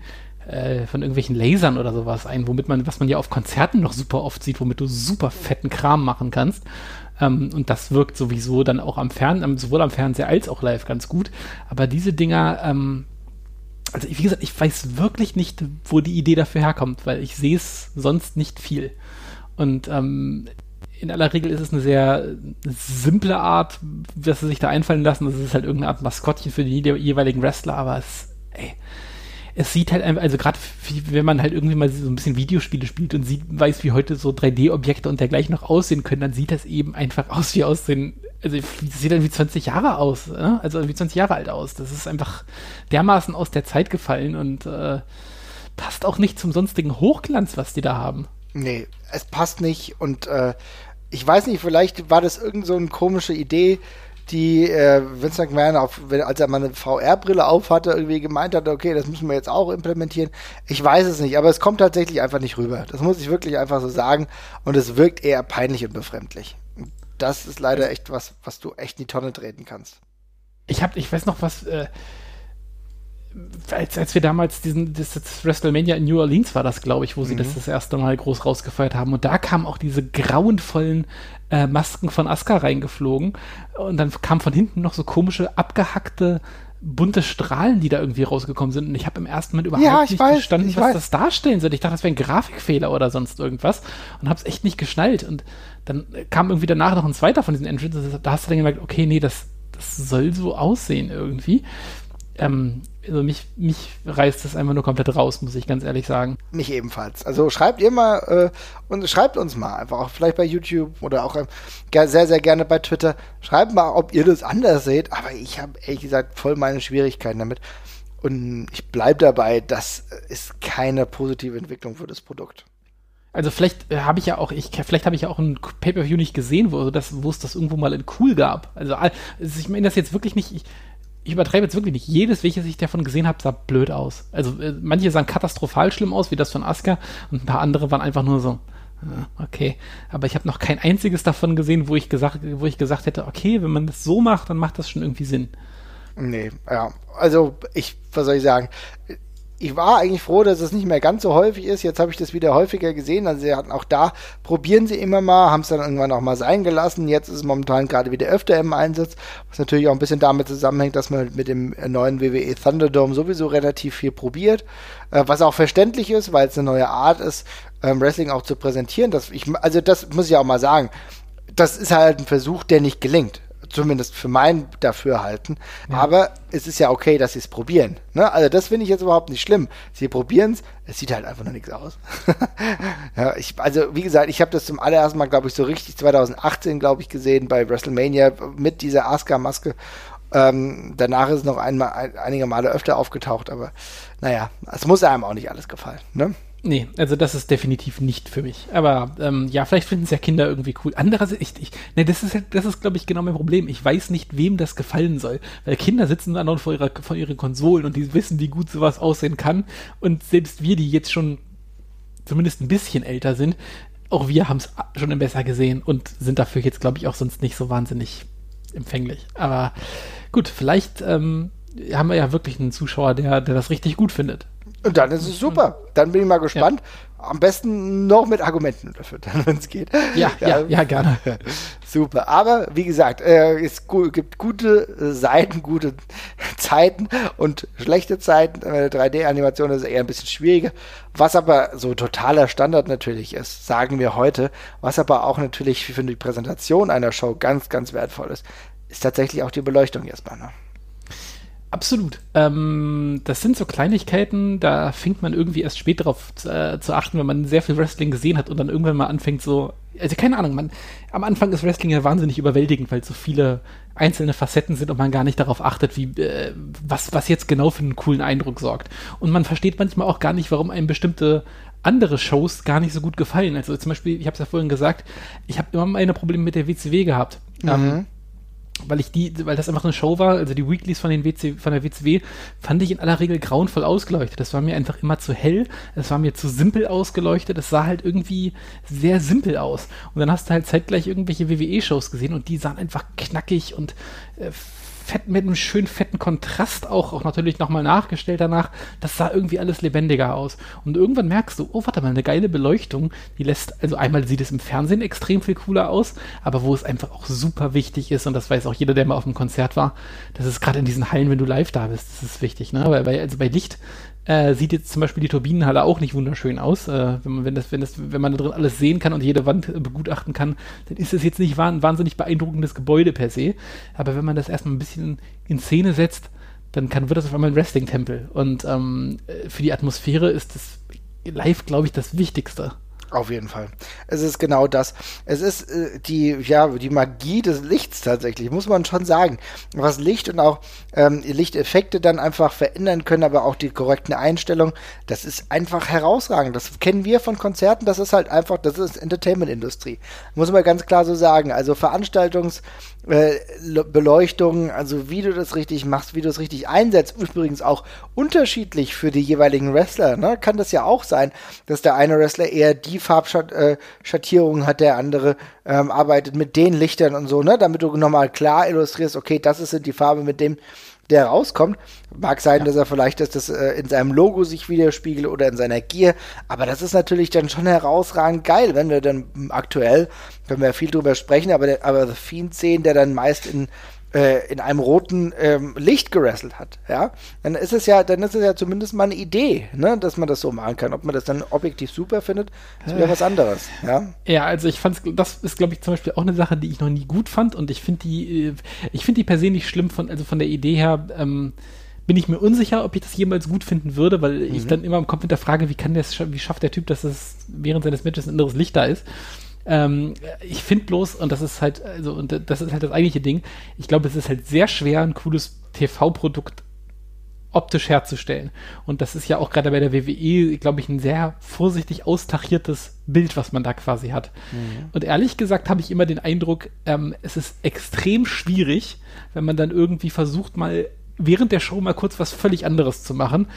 Speaker 3: äh, von irgendwelchen Lasern oder sowas ein, womit man, was man ja auf Konzerten noch super oft sieht, womit du super fetten Kram machen kannst. Ähm, und das wirkt sowieso dann auch am Fernsehen, sowohl am Fernseher als auch live ganz gut. Aber diese Dinger, ähm, also wie gesagt, ich weiß wirklich nicht, wo die Idee dafür herkommt, weil ich sehe es sonst nicht viel. Und ähm, in aller Regel ist es eine sehr simple Art, was sie sich da einfallen lassen. Das ist halt irgendeine Art Maskottchen für die jeweiligen Wrestler, aber es, ey, es sieht halt einfach, also gerade wenn man halt irgendwie mal so ein bisschen Videospiele spielt und sieht, weiß, wie heute so 3D-Objekte und dergleichen noch aussehen können, dann sieht das eben einfach aus wie aus den, also das sieht dann wie 20 Jahre aus, ne? also wie 20 Jahre alt aus. Das ist einfach dermaßen aus der Zeit gefallen und äh, passt auch nicht zum sonstigen Hochglanz, was die da haben.
Speaker 2: Nee, es passt nicht und äh, ich weiß nicht, vielleicht war das irgend so eine komische Idee, die äh, Vince McMahon, auf, als er mal eine VR-Brille aufhatte, irgendwie gemeint hat, okay, das müssen wir jetzt auch implementieren. Ich weiß es nicht, aber es kommt tatsächlich einfach nicht rüber. Das muss ich wirklich einfach so sagen. Und es wirkt eher peinlich und befremdlich. Das ist leider echt was, was du echt in die Tonne treten kannst.
Speaker 3: Ich hab, ich weiß noch was, äh, als, als wir damals diesen, das, das, WrestleMania in New Orleans war das, glaube ich, wo sie mhm. das das erste Mal groß rausgefeiert haben. Und da kamen auch diese grauenvollen äh, Masken von Asuka reingeflogen. Und dann kamen von hinten noch so komische, abgehackte, bunte Strahlen, die da irgendwie rausgekommen sind. Und ich habe im ersten Moment überhaupt
Speaker 2: ja,
Speaker 3: nicht
Speaker 2: weiß,
Speaker 3: verstanden, was
Speaker 2: weiß.
Speaker 3: das darstellen soll. Ich dachte, das wäre ein Grafikfehler oder sonst irgendwas. Und habe es echt nicht geschnallt. Und dann kam irgendwie danach noch ein zweiter von diesen Entrances. Da hast du dann gemerkt, okay, nee, das, das soll so aussehen irgendwie. Ähm, also mich, mich reißt das einfach nur komplett raus, muss ich ganz ehrlich sagen.
Speaker 2: Mich ebenfalls. Also schreibt ihr mal äh, und schreibt uns mal einfach auch vielleicht bei YouTube oder auch äh, sehr, sehr gerne bei Twitter. Schreibt mal, ob ihr das anders seht, aber ich habe ehrlich gesagt voll meine Schwierigkeiten damit. Und ich bleibe dabei, das ist keine positive Entwicklung für das Produkt.
Speaker 3: Also vielleicht äh, habe ich ja auch, ich, vielleicht habe ich ja auch ein Pay-Per-View nicht gesehen, wo, das, wo es das irgendwo mal in cool gab. Also, also ich meine das jetzt wirklich nicht, ich, ich übertreibe jetzt wirklich nicht. Jedes, welches ich davon gesehen habe, sah blöd aus. Also äh, manche sahen katastrophal schlimm aus, wie das von Asuka, und ein paar andere waren einfach nur so, äh, okay. Aber ich habe noch kein einziges davon gesehen, wo ich gesagt, wo ich gesagt hätte, okay, wenn man das so macht, dann macht das schon irgendwie Sinn.
Speaker 2: Nee, ja. Also ich, was soll ich sagen? Ich war eigentlich froh, dass es nicht mehr ganz so häufig ist. Jetzt habe ich das wieder häufiger gesehen. Also sie hatten auch da, probieren sie immer mal, haben es dann irgendwann auch mal sein gelassen. Jetzt ist es momentan gerade wieder öfter im Einsatz, was natürlich auch ein bisschen damit zusammenhängt, dass man mit dem neuen WWE Thunderdome sowieso relativ viel probiert. Äh, was auch verständlich ist, weil es eine neue Art ist, ähm, Wrestling auch zu präsentieren. Das ich, also das muss ich auch mal sagen. Das ist halt ein Versuch, der nicht gelingt zumindest für mein Dafürhalten. Ja. Aber es ist ja okay, dass sie es probieren. Ne? Also das finde ich jetzt überhaupt nicht schlimm. Sie probieren es, es sieht halt einfach noch nichts aus. ja, ich, also wie gesagt, ich habe das zum allerersten Mal, glaube ich, so richtig 2018, glaube ich, gesehen bei WrestleMania mit dieser Asuka-Maske. Ähm, danach ist es noch einmal, ein, einige Male öfter aufgetaucht, aber naja, es muss einem auch nicht alles gefallen. Ne?
Speaker 3: Nee, also das ist definitiv nicht für mich. Aber ähm, ja, vielleicht finden es ja Kinder irgendwie cool. Andererseits, ich, ich, nee, das ist halt, das ist, glaube ich, genau mein Problem. Ich weiß nicht, wem das gefallen soll. Weil Kinder sitzen dann vor, ihrer, vor ihren Konsolen und die wissen, wie gut sowas aussehen kann. Und selbst wir, die jetzt schon zumindest ein bisschen älter sind, auch wir haben es schon besser gesehen und sind dafür jetzt, glaube ich, auch sonst nicht so wahnsinnig empfänglich. Aber gut, vielleicht ähm, haben wir ja wirklich einen Zuschauer, der, der das richtig gut findet.
Speaker 2: Und dann ist es super. Dann bin ich mal gespannt. Ja. Am besten noch mit Argumenten dafür, wenn es geht.
Speaker 3: Ja, ja, ja, gerne.
Speaker 2: Super. Aber wie gesagt, äh, es gibt gute Seiten, gute Zeiten und schlechte Zeiten. Äh, 3D-Animation ist eher ein bisschen schwieriger. Was aber so totaler Standard natürlich ist, sagen wir heute, was aber auch natürlich für die Präsentation einer Show ganz, ganz wertvoll ist, ist tatsächlich auch die Beleuchtung erstmal. Ne?
Speaker 3: Absolut. Ähm, das sind so Kleinigkeiten, da fängt man irgendwie erst spät darauf äh, zu achten, wenn man sehr viel Wrestling gesehen hat und dann irgendwann mal anfängt so, also keine Ahnung, man, am Anfang ist Wrestling ja wahnsinnig überwältigend, weil so viele einzelne Facetten sind und man gar nicht darauf achtet, wie, äh, was, was jetzt genau für einen coolen Eindruck sorgt. Und man versteht manchmal auch gar nicht, warum einem bestimmte andere Shows gar nicht so gut gefallen. Also zum Beispiel, ich habe es ja vorhin gesagt, ich habe immer meine Probleme mit der WCW gehabt. Mhm. Ähm, weil ich die, weil das einfach eine Show war, also die Weeklies von den WC, von der WCW, fand ich in aller Regel grauenvoll ausgeleuchtet. Das war mir einfach immer zu hell, es war mir zu simpel ausgeleuchtet, es sah halt irgendwie sehr simpel aus. Und dann hast du halt zeitgleich irgendwelche WWE-Shows gesehen und die sahen einfach knackig und äh, fett, mit einem schön fetten Kontrast auch, auch natürlich nochmal nachgestellt danach. Das sah irgendwie alles lebendiger aus. Und irgendwann merkst du, oh, warte mal, eine geile Beleuchtung, die lässt, also einmal sieht es im Fernsehen extrem viel cooler aus, aber wo es einfach auch super wichtig ist, und das weiß auch jeder, der mal auf einem Konzert war, das ist gerade in diesen Hallen, wenn du live da bist, das ist wichtig, ne? Weil, weil also bei Licht äh, sieht jetzt zum Beispiel die Turbinenhalle auch nicht wunderschön aus. Äh, wenn, man, wenn, das, wenn, das, wenn man da drin alles sehen kann und jede Wand äh, begutachten kann, dann ist es jetzt nicht ein wahnsinnig beeindruckendes Gebäude per se. Aber wenn man das erstmal ein bisschen in Szene setzt, dann kann, wird das auf einmal ein Wrestling-Tempel. Und ähm, äh, für die Atmosphäre ist das live, glaube ich, das Wichtigste.
Speaker 2: Auf jeden Fall. Es ist genau das. Es ist äh, die, ja, die Magie des Lichts tatsächlich, muss man schon sagen. Was Licht und auch ähm, Lichteffekte dann einfach verändern können, aber auch die korrekten Einstellungen, das ist einfach herausragend. Das kennen wir von Konzerten, das ist halt einfach, das ist Entertainment-Industrie. Muss man ganz klar so sagen. Also Veranstaltungs- Beleuchtung, also wie du das richtig machst, wie du es richtig einsetzt. Übrigens auch unterschiedlich für die jeweiligen Wrestler. Ne? Kann das ja auch sein, dass der eine Wrestler eher die Farbschattierung äh, hat, der andere ähm, arbeitet mit den Lichtern und so, ne? damit du nochmal klar illustrierst, okay, das ist die Farbe, mit dem der rauskommt. Mag sein, ja. dass er vielleicht dass das äh, in seinem Logo sich widerspiegelt oder in seiner Gear, aber das ist natürlich dann schon herausragend geil, wenn wir dann aktuell, können wir viel drüber sprechen, aber, der, aber The Fiend sehen, der dann meist in äh, in einem roten ähm, Licht gerasselt hat, ja, dann ist es ja, dann ist es ja zumindest mal eine Idee, ne, dass man das so machen kann. Ob man das dann objektiv super findet, ist wieder was anderes, ja.
Speaker 3: Ja, also ich fand das ist, glaube ich, zum Beispiel auch eine Sache, die ich noch nie gut fand und ich finde die, äh, ich finde die per se nicht schlimm von, also von der Idee her, ähm, bin ich mir unsicher, ob ich das jemals gut finden würde, weil mhm. ich dann immer im Kopf hinterfrage, wie kann der, wie schafft der Typ, dass es während seines Matches ein anderes Licht da ist. Ähm, ich finde bloß, und das ist halt, also, und das ist halt das eigentliche Ding, ich glaube, es ist halt sehr schwer, ein cooles TV-Produkt optisch herzustellen. Und das ist ja auch gerade bei der WWE, glaube ich, ein sehr vorsichtig austachiertes Bild, was man da quasi hat. Mhm. Und ehrlich gesagt habe ich immer den Eindruck, ähm, es ist extrem schwierig, wenn man dann irgendwie versucht, mal während der Show mal kurz was völlig anderes zu machen,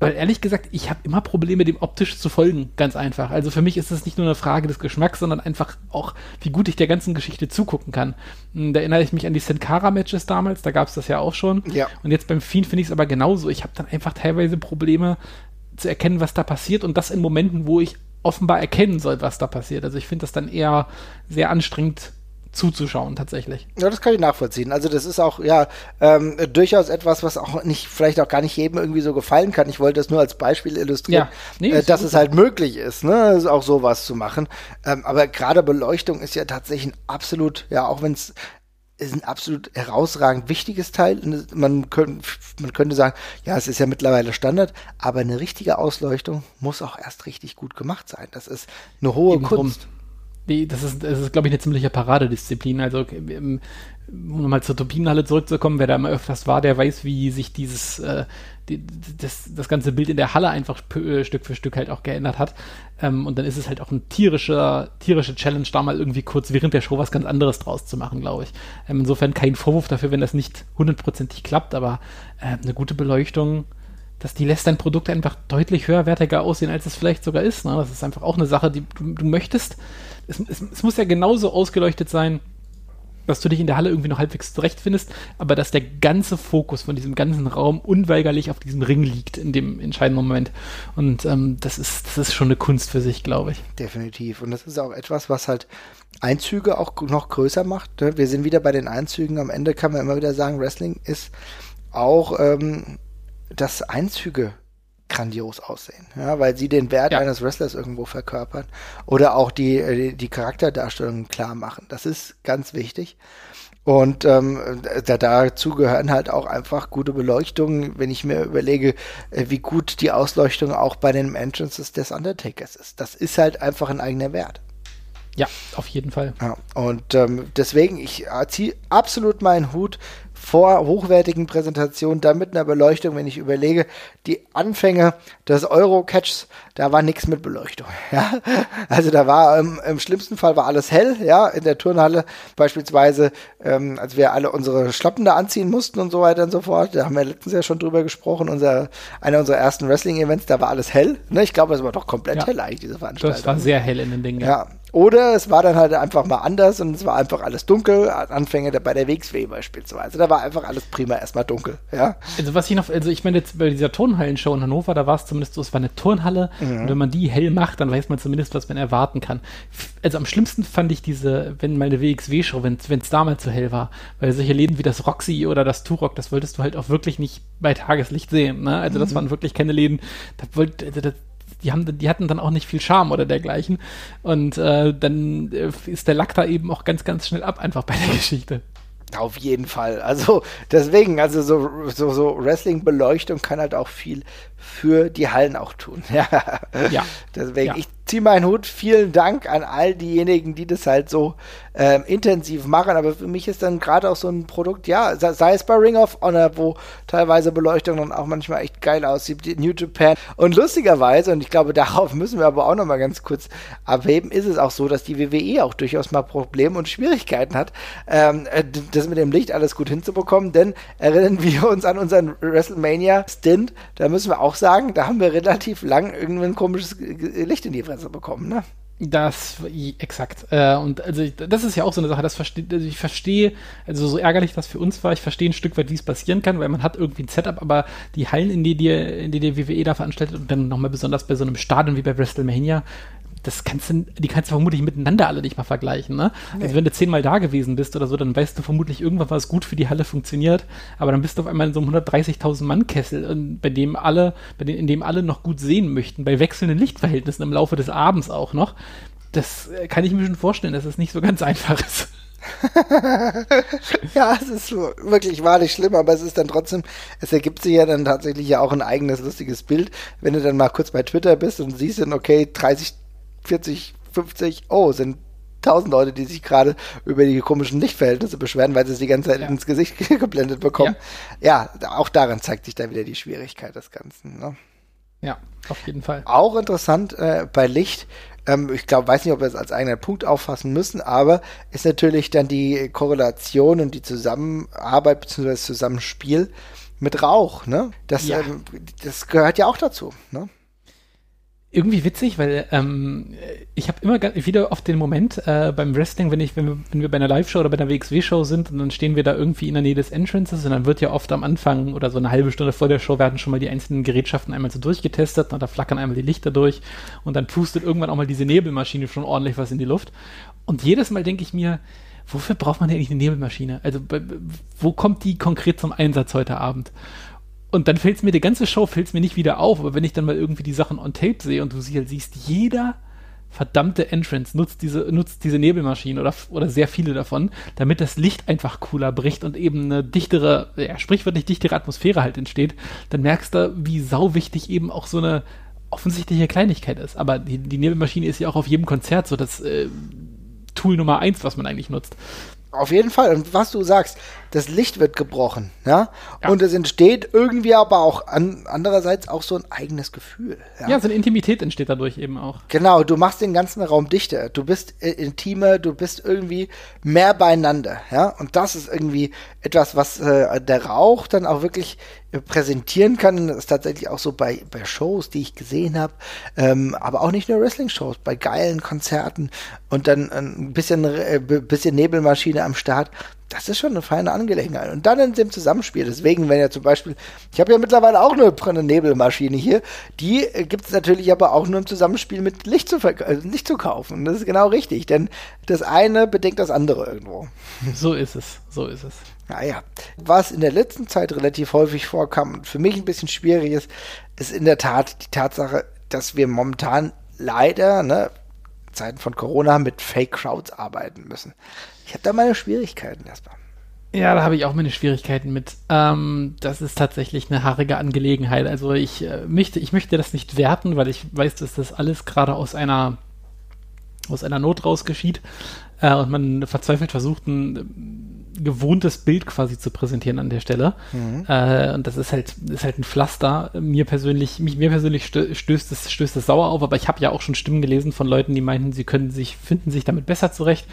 Speaker 3: weil ehrlich gesagt, ich habe immer Probleme, dem optisch zu folgen, ganz einfach. Also für mich ist es nicht nur eine Frage des Geschmacks, sondern einfach auch, wie gut ich der ganzen Geschichte zugucken kann. Hm, da erinnere ich mich an die Sankara-Matches damals, da gab es das ja auch schon.
Speaker 2: Ja.
Speaker 3: Und jetzt beim Fiend finde ich es aber genauso. Ich habe dann einfach teilweise Probleme zu erkennen, was da passiert und das in Momenten, wo ich offenbar erkennen soll, was da passiert. Also ich finde das dann eher sehr anstrengend zuzuschauen tatsächlich.
Speaker 2: Ja, das kann ich nachvollziehen. Also das ist auch ja ähm, durchaus etwas, was auch nicht, vielleicht auch gar nicht jedem irgendwie so gefallen kann. Ich wollte das nur als Beispiel illustrieren, ja. nee, äh, dass es halt möglich ist, ne, auch sowas zu machen. Ähm, aber gerade Beleuchtung ist ja tatsächlich ein absolut, ja, auch wenn es ist ein absolut herausragend wichtiges Teil. Man, könnt, man könnte sagen, ja, es ist ja mittlerweile Standard, aber eine richtige Ausleuchtung muss auch erst richtig gut gemacht sein. Das ist eine hohe Eben Kunst. Drum.
Speaker 3: Nee, das ist, das ist glaube ich, eine ziemliche Paradedisziplin. Also, um nochmal zur Turbinenhalle zurückzukommen, wer da mal öfters war, der weiß, wie sich dieses, äh, die, das, das ganze Bild in der Halle einfach äh, Stück für Stück halt auch geändert hat. Ähm, und dann ist es halt auch ein tierischer, tierische Challenge, da mal irgendwie kurz während der Show was ganz anderes draus zu machen, glaube ich. Ähm, insofern kein Vorwurf dafür, wenn das nicht hundertprozentig klappt, aber äh, eine gute Beleuchtung dass die lässt dein Produkt einfach deutlich höherwertiger aussehen, als es vielleicht sogar ist. Ne? Das ist einfach auch eine Sache, die du, du möchtest. Es, es, es, muss ja genauso ausgeleuchtet sein, dass du dich in der Halle irgendwie noch halbwegs zurechtfindest, aber dass der ganze Fokus von diesem ganzen Raum unweigerlich auf diesem Ring liegt in dem entscheidenden Moment. Und ähm, das, ist, das ist schon eine Kunst für sich, glaube ich.
Speaker 2: Definitiv. Und das ist auch etwas, was halt Einzüge auch noch größer macht. Ne? Wir sind wieder bei den Einzügen. Am Ende kann man immer wieder sagen, Wrestling ist auch ähm, dass Einzüge grandios aussehen, ja, weil sie den Wert ja. eines Wrestlers irgendwo verkörpern oder auch die, äh, die Charakterdarstellung klar machen. Das ist ganz wichtig. Und ähm, da, dazu gehören halt auch einfach gute Beleuchtung, wenn ich mir überlege, äh, wie gut die Ausleuchtung auch bei den Entrances des Undertakers ist. Das ist halt einfach ein eigener Wert.
Speaker 3: Ja, auf jeden Fall.
Speaker 2: Ja, und ähm, deswegen, ich ziehe absolut meinen Hut vor hochwertigen Präsentationen, dann mit einer Beleuchtung, wenn ich überlege, die Anfänge des Euro-Catchs, da war nichts mit Beleuchtung. Ja? Also da war im, im, schlimmsten Fall war alles hell, ja, in der Turnhalle beispielsweise, ähm, als wir alle unsere Schlappen da anziehen mussten und so weiter und so fort. Da haben wir letztens ja schon drüber gesprochen, unser, einer unserer ersten Wrestling-Events, da war alles hell. Ne? Ich glaube, es war doch komplett ja. hell eigentlich, diese Veranstaltung.
Speaker 3: Das war sehr hell in den Dingen.
Speaker 2: Ja, oder es war dann halt einfach mal anders und es war einfach alles dunkel. Anfänge bei der WXW beispielsweise. Da war einfach alles prima erstmal dunkel. Ja.
Speaker 3: Also was ich noch, also ich meine jetzt bei dieser Turnhallenshow in Hannover, da war es zumindest so, es war eine Turnhalle mhm. Und wenn man die hell macht, dann weiß man zumindest, was man erwarten kann. Also am schlimmsten fand ich diese, wenn meine WXW-Show, wenn es damals zu hell war, weil solche Läden wie das Roxy oder das Turok, das wolltest du halt auch wirklich nicht bei Tageslicht sehen. Ne? Also das mhm. waren wirklich keine Läden, da wollte, also das, die, haben, die hatten dann auch nicht viel Charme oder dergleichen. Und äh, dann äh, ist der Lack da eben auch ganz, ganz schnell ab, einfach bei der Geschichte.
Speaker 2: Auf jeden Fall. Also deswegen, also so, so, so Wrestling-Beleuchtung kann halt auch viel für die Hallen auch tun. Ja. ja. Deswegen, ja. ich ziehe meinen Hut. Vielen Dank an all diejenigen, die das halt so ähm, intensiv machen. Aber für mich ist dann gerade auch so ein Produkt, ja, sei es bei Ring of Honor, wo teilweise Beleuchtung dann auch manchmal echt geil aussieht, New Japan. Und lustigerweise, und ich glaube, darauf müssen wir aber auch nochmal ganz kurz abheben, ist es auch so, dass die WWE auch durchaus mal Probleme und Schwierigkeiten hat, ähm, äh, das mit dem Licht alles gut hinzubekommen. Denn erinnern wir uns an unseren WrestleMania-Stint, da müssen wir auch sagen, da haben wir relativ lang irgendwie ein komisches Licht in die Fresse bekommen, ne?
Speaker 3: Das, exakt. Äh, und also das ist ja auch so eine Sache, das verstehe, also ich verstehe, also so ärgerlich das für uns war, ich verstehe ein Stück weit, wie es passieren kann, weil man hat irgendwie ein Setup, aber die Hallen, in die die, in die, die WWE da veranstaltet und dann nochmal besonders bei so einem Stadion wie bei WrestleMania, das kannst du, die kannst du vermutlich miteinander alle nicht mal vergleichen, ne? Nee. Also wenn du zehnmal da gewesen bist oder so, dann weißt du vermutlich irgendwann, was gut für die Halle funktioniert, aber dann bist du auf einmal in so einem 130.000 Mann Kessel, bei dem alle, bei dem, in dem alle noch gut sehen möchten, bei wechselnden Lichtverhältnissen im Laufe des Abends auch noch. Das äh, kann ich mir schon vorstellen, dass es das nicht so ganz einfach ist.
Speaker 2: ja, es ist wirklich wahrlich schlimm, aber es ist dann trotzdem, es ergibt sich ja dann tatsächlich ja auch ein eigenes lustiges Bild, wenn du dann mal kurz bei Twitter bist und siehst dann, okay, 30 40, 50, oh, sind tausend Leute, die sich gerade über die komischen Lichtverhältnisse beschweren, weil sie es die ganze Zeit ja. ins Gesicht geblendet bekommen. Ja. ja. auch daran zeigt sich dann wieder die Schwierigkeit des Ganzen. Ne?
Speaker 3: Ja, auf jeden Fall.
Speaker 2: Auch interessant äh, bei Licht, ähm, ich glaube, weiß nicht, ob wir es als eigenen Punkt auffassen müssen, aber ist natürlich dann die Korrelation und die Zusammenarbeit bzw. Zusammenspiel mit Rauch. Ne? Das, ja. ähm, das gehört ja auch dazu. Ne?
Speaker 3: Irgendwie witzig, weil ähm, ich habe immer wieder oft den Moment äh, beim Wrestling, wenn ich, wenn wir, wenn wir bei einer Live-Show oder bei einer WXW-Show sind und dann stehen wir da irgendwie in der Nähe des Entrances und dann wird ja oft am Anfang oder so eine halbe Stunde vor der Show werden schon mal die einzelnen Gerätschaften einmal so durchgetestet und da flackern einmal die Lichter durch und dann pustet irgendwann auch mal diese Nebelmaschine schon ordentlich was in die Luft. Und jedes Mal denke ich mir, wofür braucht man eigentlich eine Nebelmaschine? Also wo kommt die konkret zum Einsatz heute Abend? Und dann fällt es mir, die ganze Show fällt es mir nicht wieder auf, aber wenn ich dann mal irgendwie die Sachen on tape sehe und du sie halt siehst, jeder verdammte Entrance nutzt diese, nutzt diese Nebelmaschine oder, oder sehr viele davon, damit das Licht einfach cooler bricht und eben eine dichtere, ja, sprichwörtlich dichtere Atmosphäre halt entsteht, dann merkst du, wie sau wichtig eben auch so eine offensichtliche Kleinigkeit ist. Aber die, die Nebelmaschine ist ja auch auf jedem Konzert so, dass äh, Tool Nummer eins, was man eigentlich nutzt.
Speaker 2: Auf jeden Fall. Und was du sagst, das Licht wird gebrochen, ja? ja. Und es entsteht irgendwie aber auch an, andererseits auch so ein eigenes Gefühl.
Speaker 3: Ja? ja, so eine Intimität entsteht dadurch eben auch.
Speaker 2: Genau, du machst den ganzen Raum dichter. Du bist äh, intimer, du bist irgendwie mehr beieinander, ja? Und das ist irgendwie etwas, was äh, der Rauch dann auch wirklich äh, präsentieren kann. Das ist tatsächlich auch so bei, bei Shows, die ich gesehen habe, ähm, aber auch nicht nur Wrestling-Shows, bei geilen Konzerten und dann ein bisschen, äh, bisschen Nebelmaschine am Start das ist schon eine feine Angelegenheit. Und dann in dem Zusammenspiel. Deswegen, wenn ja zum Beispiel, ich habe ja mittlerweile auch eine, eine Nebelmaschine hier, die äh, gibt es natürlich aber auch nur im Zusammenspiel mit Licht zu, äh, Licht zu kaufen. Das ist genau richtig, denn das eine bedingt das andere irgendwo.
Speaker 3: So ist es, so ist es.
Speaker 2: Naja, was in der letzten Zeit relativ häufig vorkam und für mich ein bisschen schwierig ist, ist in der Tat die Tatsache, dass wir momentan leider, ne, Zeiten von Corona mit Fake Crowds arbeiten müssen. Ich habe da meine Schwierigkeiten erstmal.
Speaker 3: Ja, da habe ich auch meine Schwierigkeiten mit. Ähm, das ist tatsächlich eine haarige Angelegenheit. Also ich äh, möchte, ich möchte das nicht werten, weil ich weiß, dass das alles gerade aus einer aus einer Not raus geschieht äh, und man verzweifelt versucht, ein gewohntes Bild quasi zu präsentieren an der Stelle. Mhm. Äh, und das ist halt, ist halt ein Pflaster. Mir persönlich, mich, mir persönlich stößt es, stößt es sauer auf, aber ich habe ja auch schon Stimmen gelesen von Leuten, die meinten, sie können sich, finden sich damit besser zurecht.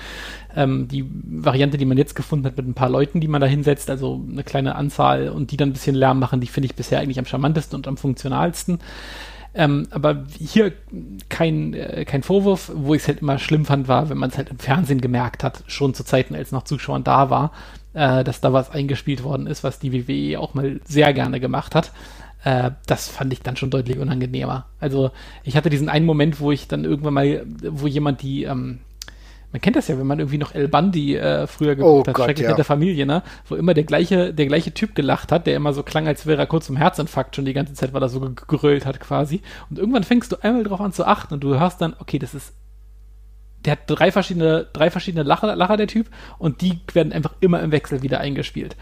Speaker 3: Ähm, die Variante, die man jetzt gefunden hat mit ein paar Leuten, die man da hinsetzt, also eine kleine Anzahl und die dann ein bisschen Lärm machen, die finde ich bisher eigentlich am charmantesten und am funktionalsten. Ähm, aber hier kein, äh, kein Vorwurf, wo ich es halt immer schlimm fand, war, wenn man es halt im Fernsehen gemerkt hat, schon zu Zeiten, als noch Zuschauer da war, äh, dass da was eingespielt worden ist, was die WWE auch mal sehr gerne gemacht hat. Äh, das fand ich dann schon deutlich unangenehmer. Also ich hatte diesen einen Moment, wo ich dann irgendwann mal, wo jemand die, ähm, man kennt das ja, wenn man irgendwie noch El Bandi äh, früher geguckt oh hat, Gott, Schrecklich ja. der Familie, ne? Wo immer der gleiche, der gleiche Typ gelacht hat, der immer so klang, als wäre er kurz zum Herzinfarkt schon die ganze Zeit, weil er so gegrölt hat quasi. Und irgendwann fängst du einmal drauf an zu achten und du hörst dann, okay, das ist der hat drei verschiedene, drei verschiedene Lacher, Lacher, der Typ, und die werden einfach immer im Wechsel wieder eingespielt.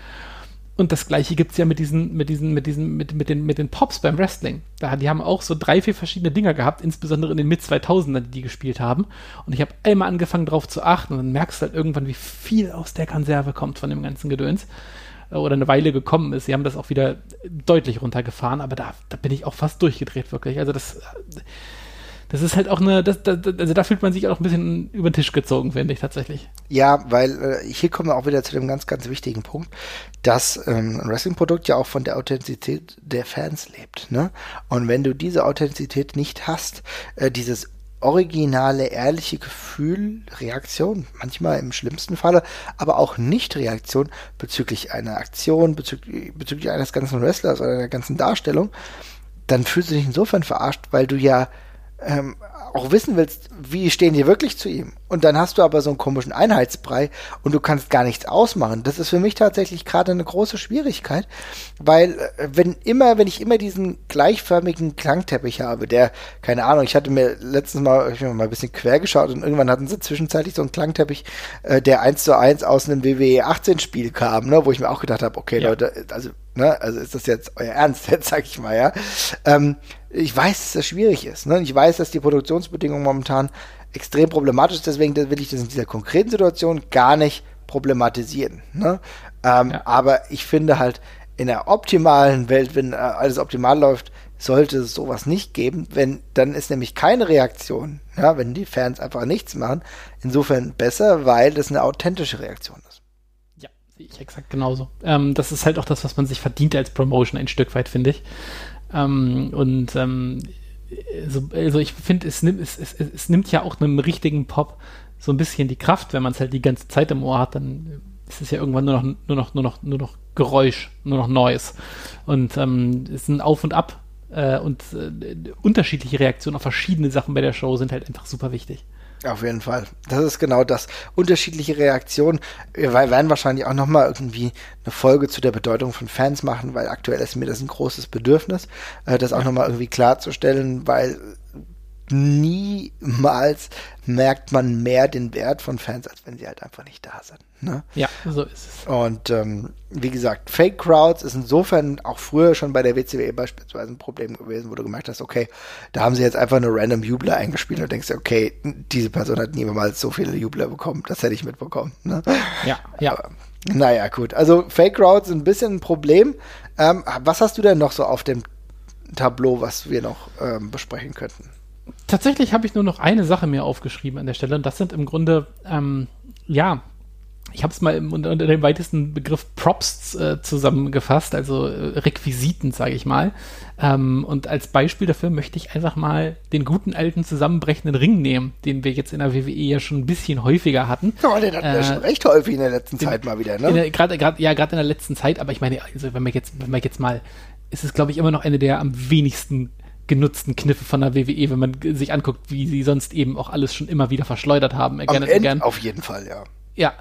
Speaker 3: Und das gleiche gibt es ja mit diesen, mit diesen, mit diesen, mit, mit den, mit den Pops beim Wrestling. Da, die haben auch so drei, vier verschiedene Dinger gehabt, insbesondere in den Mid-2000ern, die die gespielt haben. Und ich habe einmal angefangen darauf zu achten und dann merkst du halt irgendwann, wie viel aus der Konserve kommt von dem ganzen Gedöns. Äh, oder eine Weile gekommen ist. Sie haben das auch wieder deutlich runtergefahren, aber da, da bin ich auch fast durchgedreht, wirklich. Also das, das ist halt auch eine, das, das, also da fühlt man sich auch ein bisschen über den Tisch gezogen, finde ich tatsächlich.
Speaker 2: Ja, weil äh, hier kommen wir auch wieder zu dem ganz, ganz wichtigen Punkt, dass ähm, ein Wrestling-Produkt ja auch von der Authentizität der Fans lebt. Ne? Und wenn du diese Authentizität nicht hast, äh, dieses originale, ehrliche Gefühl, Reaktion, manchmal im schlimmsten Falle, aber auch Nicht-Reaktion bezüglich einer Aktion, bezüglich, bezüglich eines ganzen Wrestlers oder einer ganzen Darstellung, dann fühlst du dich insofern verarscht, weil du ja ähm, auch wissen willst, wie stehen die wirklich zu ihm. Und dann hast du aber so einen komischen Einheitsbrei und du kannst gar nichts ausmachen. Das ist für mich tatsächlich gerade eine große Schwierigkeit, weil äh, wenn immer, wenn ich immer diesen gleichförmigen Klangteppich habe, der, keine Ahnung, ich hatte mir letztens mal, ich mir mal ein bisschen quer geschaut und irgendwann hatten sie zwischenzeitlich so einen Klangteppich, äh, der eins zu eins aus einem WWE 18 Spiel kam, ne, wo ich mir auch gedacht habe, okay, ja. Leute, also, ne, also ist das jetzt euer Ernst, jetzt sag ich mal, ja. Ähm, ich weiß, dass das schwierig ist. Ne? Ich weiß, dass die Produktionsbedingungen momentan extrem problematisch. Deswegen will ich das in dieser konkreten Situation gar nicht problematisieren. Ne? Ähm, ja. Aber ich finde halt, in der optimalen Welt, wenn äh, alles optimal läuft, sollte es sowas nicht geben. Wenn, dann ist nämlich keine Reaktion. Ja, wenn die Fans einfach nichts machen. Insofern besser, weil das eine authentische Reaktion ist.
Speaker 3: Ja, sehe ich exakt genauso. Ähm, das ist halt auch das, was man sich verdient als Promotion ein Stück weit, finde ich. Ähm, und ähm, so, also ich finde, es nimmt, es, es, es nimmt ja auch einem richtigen Pop so ein bisschen die Kraft, wenn man es halt die ganze Zeit im Ohr hat, dann ist es ja irgendwann nur noch, nur noch, nur noch, nur noch Geräusch, nur noch Noise. Und ähm, es ist ein Auf und Ab äh, und äh, unterschiedliche Reaktionen auf verschiedene Sachen bei der Show sind halt einfach super wichtig.
Speaker 2: Auf jeden Fall. Das ist genau das. Unterschiedliche Reaktionen. Wir werden wahrscheinlich auch nochmal irgendwie eine Folge zu der Bedeutung von Fans machen, weil aktuell ist mir das ein großes Bedürfnis, äh, das auch nochmal irgendwie klarzustellen, weil niemals merkt man mehr den Wert von Fans, als wenn sie halt einfach nicht da sind. Ne?
Speaker 3: Ja, so ist es.
Speaker 2: Und ähm, wie gesagt, Fake Crowds ist insofern auch früher schon bei der WCW beispielsweise ein Problem gewesen, wo du gemerkt hast, okay, da haben sie jetzt einfach nur random Jubler eingespielt und denkst, okay, diese Person hat niemals so viele Jubler bekommen, das hätte ich mitbekommen. Ne?
Speaker 3: Ja, ja.
Speaker 2: Aber, naja, gut. Also Fake Crowds ein bisschen ein Problem. Ähm, was hast du denn noch so auf dem Tableau, was wir noch ähm, besprechen könnten?
Speaker 3: Tatsächlich habe ich nur noch eine Sache mehr aufgeschrieben an der Stelle und das sind im Grunde, ähm, ja, ich habe es mal im, unter dem weitesten Begriff Props äh, zusammengefasst, also äh, Requisiten, sage ich mal. Ähm, und als Beispiel dafür möchte ich einfach mal den guten alten zusammenbrechenden Ring nehmen, den wir jetzt in der WWE ja schon ein bisschen häufiger hatten.
Speaker 2: Ja, den hatten wir
Speaker 3: Äh,
Speaker 2: schon recht häufig in der letzten
Speaker 3: den-
Speaker 2: Zeit mal wieder, ne?
Speaker 3: Gerade, gerade, ja, gerade in der letzten Zeit, aber ich meine, also wenn man jetzt, wenn man jetzt mal, ist es, glaube ich, immer noch eine der am wenigsten genutzten Kniffe von der WWE, wenn man sich anguckt, wie sie sonst eben auch alles schon immer wieder verschleudert haben, again
Speaker 2: Am Ende
Speaker 3: again.
Speaker 2: auf jeden Fall, ja.
Speaker 3: Ja,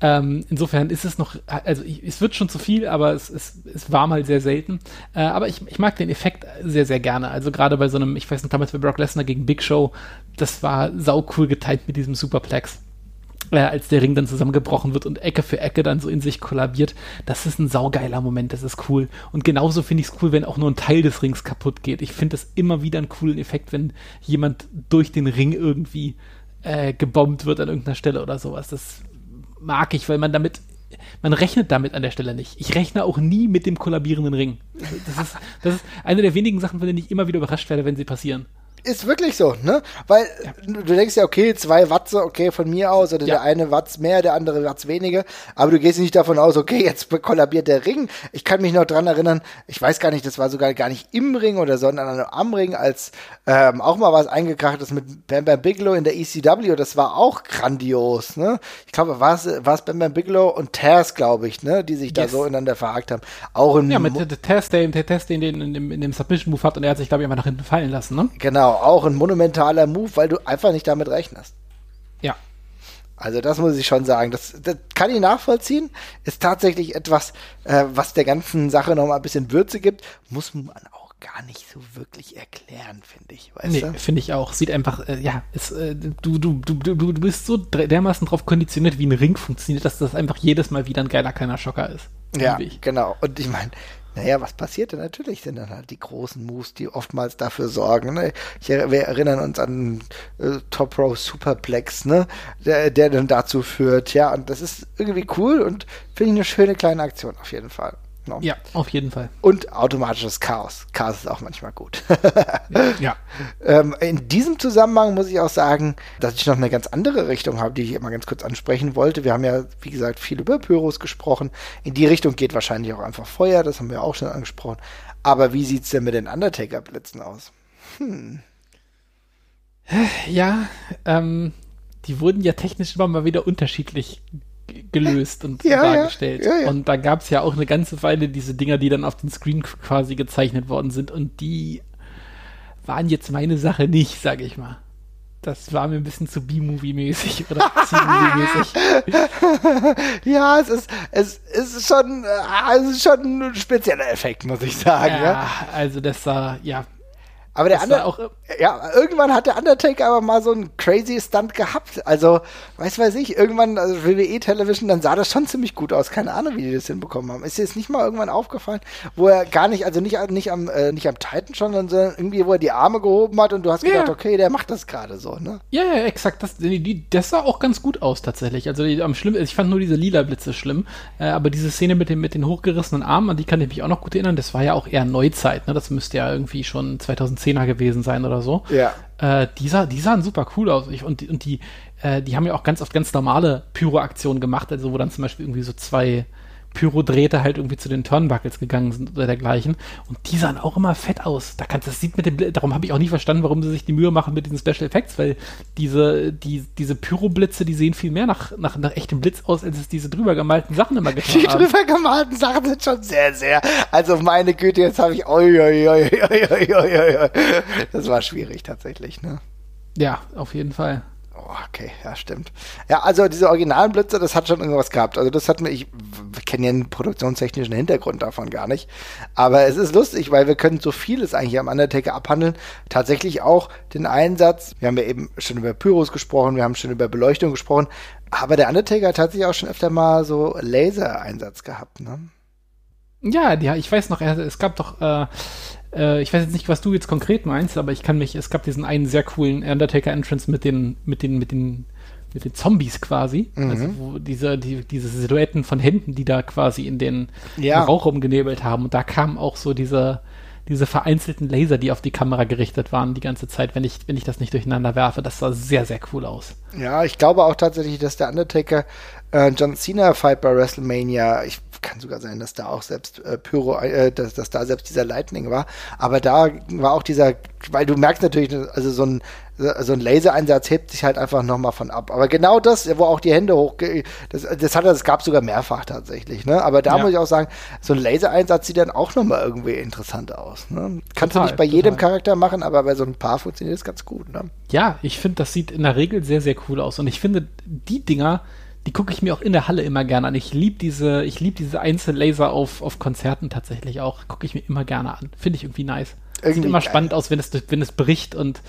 Speaker 3: ähm, insofern ist es noch, also ich, es wird schon zu viel, aber es, es, es war mal sehr selten. Äh, aber ich, ich mag den Effekt sehr, sehr gerne. Also gerade bei so einem, ich weiß nicht, damals bei Brock Lesnar gegen Big Show, das war sau cool geteilt mit diesem Superplex. Äh, als der Ring dann zusammengebrochen wird und Ecke für Ecke dann so in sich kollabiert. Das ist ein saugeiler Moment, das ist cool. Und genauso finde ich es cool, wenn auch nur ein Teil des Rings kaputt geht. Ich finde das immer wieder einen coolen Effekt, wenn jemand durch den Ring irgendwie äh, gebombt wird an irgendeiner Stelle oder sowas. Das mag ich, weil man damit, man rechnet damit an der Stelle nicht. Ich rechne auch nie mit dem kollabierenden Ring. Das ist, das ist eine der wenigen Sachen, von denen ich immer wieder überrascht werde, wenn sie passieren.
Speaker 2: Ist wirklich so, ne? Weil du denkst ja, okay, zwei Watts, okay, von mir aus, oder
Speaker 3: Ja.
Speaker 2: der eine Watts mehr, der andere Watts weniger, aber du gehst nicht davon aus, okay, jetzt kollabiert der Ring. Ich kann mich noch dran erinnern, ich weiß gar nicht, das war sogar gar nicht im Ring oder sondern am Ring, als ähm, auch mal was eingekracht ist mit Bam Bam Bigelow in der ECW, das war auch grandios, ne? Ich glaube, war es Bam Bam Bigelow und Taz, glaube ich, ne, die sich da
Speaker 3: Yes.
Speaker 2: so ineinander verhakt haben. Auch in
Speaker 3: Ja, mit der der Test, der, der Test, den, den in dem, in dem Submission-Move hat und er hat sich, glaube ich, einfach nach hinten fallen lassen, ne?
Speaker 2: genau, auch ein monumentaler Move, weil du einfach nicht damit rechnest.
Speaker 3: Ja.
Speaker 2: Also das muss ich schon sagen. Das, das kann ich nachvollziehen. Ist tatsächlich etwas, äh, was der ganzen Sache noch mal ein bisschen Würze gibt. Muss man auch gar nicht so wirklich erklären, finde ich. Weißt
Speaker 3: Nee, finde ich auch. Sieht einfach, äh, ja, es, äh, du, du, du, du, du bist so dermaßen drauf konditioniert, wie ein Ring funktioniert, dass das einfach jedes Mal wieder ein geiler kleiner Schocker ist.
Speaker 2: Ja,
Speaker 3: ich.
Speaker 2: genau. Und ich meine, naja, was passiert denn? Natürlich sind dann halt die großen Moves, die oftmals dafür sorgen. Ne? Ich, wir erinnern uns an äh, Top Row Superplex, ne? Der, der dann dazu führt. Ja, und das ist irgendwie cool und finde ich eine schöne kleine Aktion auf jeden Fall. No.
Speaker 3: Ja, auf jeden Fall.
Speaker 2: Und automatisches Chaos. Chaos ist auch manchmal gut.
Speaker 3: Ja.
Speaker 2: ähm, in diesem Zusammenhang muss ich auch sagen, dass ich noch eine ganz andere Richtung habe, die ich immer ganz kurz ansprechen wollte. Wir haben ja, wie gesagt, viel über Pyros gesprochen. In die Richtung geht wahrscheinlich auch einfach Feuer, das haben wir auch schon angesprochen. Aber wie sieht's denn mit den Undertaker-Blitzen aus?
Speaker 3: Ja, ähm, die wurden ja technisch immer mal wieder unterschiedlich gelöst und
Speaker 2: Ja,
Speaker 3: dargestellt.
Speaker 2: ja, ja.
Speaker 3: Und da gab es ja auch eine ganze Weile diese Dinger, die dann auf den Screen quasi gezeichnet worden sind und die waren jetzt meine Sache nicht, sage ich mal. Das war mir ein bisschen zu B-Movie-mäßig oder C-Movie-mäßig.
Speaker 2: Ja, es ist, es ist schon, äh, es ist schon ein spezieller Effekt, muss ich sagen. Ja.
Speaker 3: Ja, also das sah, ja,
Speaker 2: Aber der andere,
Speaker 3: auch,
Speaker 2: ja, irgendwann hat der Undertaker aber mal so einen crazy Stunt gehabt. Also, weiß weiß ich, irgendwann, also WWE Television, dann sah das schon ziemlich gut aus. Keine Ahnung, wie die das hinbekommen haben. Ist dir jetzt nicht mal irgendwann aufgefallen, wo er gar nicht, also nicht, nicht am, äh, nicht am Titan schon, sondern irgendwie, wo er die Arme gehoben hat und du hast
Speaker 3: Ja.
Speaker 2: gedacht, okay, der macht das gerade so, ne?
Speaker 3: Ja, ja, exakt. Das, die, das sah auch ganz gut aus tatsächlich. Also die, am schlimm, ich fand nur diese lila Blitze schlimm. Äh, aber diese Szene mit, dem, mit den hochgerissenen Armen, an die kann ich mich auch noch gut erinnern. Das war ja auch eher Neuzeit. Ne? Das müsste ja irgendwie schon 2010er gewesen sein oder so.
Speaker 2: Ja.
Speaker 3: Äh, die, sah, die sahen super cool aus. Ich, und die, und die, äh, die haben ja auch ganz oft ganz normale Pyro-Aktionen gemacht. Also wo dann zum Beispiel irgendwie so zwei Pyro-Drähte halt irgendwie zu den Turnbuckles gegangen sind oder dergleichen. Und die sahen auch immer fett aus. Da kannst, das sieht mit dem, darum habe ich auch nie verstanden, warum sie sich die Mühe machen mit diesen Special Effects, weil diese, die, diese Pyro-Blitze, die sehen viel mehr nach, nach, nach echtem Blitz aus, als es diese drüber gemalten Sachen immer getan
Speaker 2: Die
Speaker 3: haben.
Speaker 2: drüber gemalten Sachen sind schon sehr, sehr. Also meine Güte, jetzt habe ich. Oi, oi, oi, oi, oi, oi, oi. Das war schwierig tatsächlich, ne?
Speaker 3: Ja, auf jeden Fall.
Speaker 2: Oh, okay, ja, stimmt. Ja, also diese originalen Blitze, das hat schon irgendwas gehabt. Also das hat mir, ich kenne ja den produktionstechnischen Hintergrund davon gar nicht. Aber es ist lustig, weil wir können so vieles eigentlich am Undertaker abhandeln. Tatsächlich auch den Einsatz. Wir haben ja eben schon über Pyros gesprochen, wir haben schon über Beleuchtung gesprochen. Aber der Undertaker hat tatsächlich auch schon öfter mal so Laser-Einsatz gehabt, ne?
Speaker 3: Ja, ja, ich weiß noch, es gab doch, äh, äh, ich weiß jetzt nicht, was du jetzt konkret meinst, aber ich kann mich, es gab diesen einen sehr coolen Undertaker-Entrance mit den, mit den, mit den, mit den Zombies quasi. Mhm. Also wo diese, die, diese Silhouetten von Händen, die da quasi in den
Speaker 2: ja.
Speaker 3: Rauch rumgenebelt haben. Und da kam auch so diese, diese vereinzelten Laser, die auf die Kamera gerichtet waren, die ganze Zeit, wenn ich, wenn ich das nicht durcheinander werfe. Das sah sehr, sehr cool aus.
Speaker 2: Ja, ich glaube auch tatsächlich, dass der Undertaker äh, John Cena Fight bei WrestleMania, ich kann sogar sein, dass da auch selbst äh, Pyro, äh, dass, dass da selbst dieser Lightning war. Aber da war auch dieser, weil du merkst natürlich, also so ein so ein Lasereinsatz hebt sich halt einfach nochmal von ab. Aber genau das, wo auch die Hände hoch, das, das hat das gab sogar mehrfach tatsächlich, ne? Aber da ja. muss ich auch sagen, so ein Lasereinsatz sieht dann auch nochmal irgendwie interessant aus. Ne? Kannst total, du nicht bei jedem total. Charakter machen, aber bei so ein paar funktioniert das ganz gut, ne?
Speaker 3: Ja, ich finde, das sieht in der Regel sehr, sehr cool aus. Und ich finde, die Dinger, die gucke ich mir auch in der Halle immer gerne an. Ich liebe diese, ich liebe diese Einzellaser auf, auf Konzerten tatsächlich auch. Gucke ich mir immer gerne an. Finde ich irgendwie nice. Irgendwie Sieht immer geil. spannend aus, wenn es, wenn es bricht und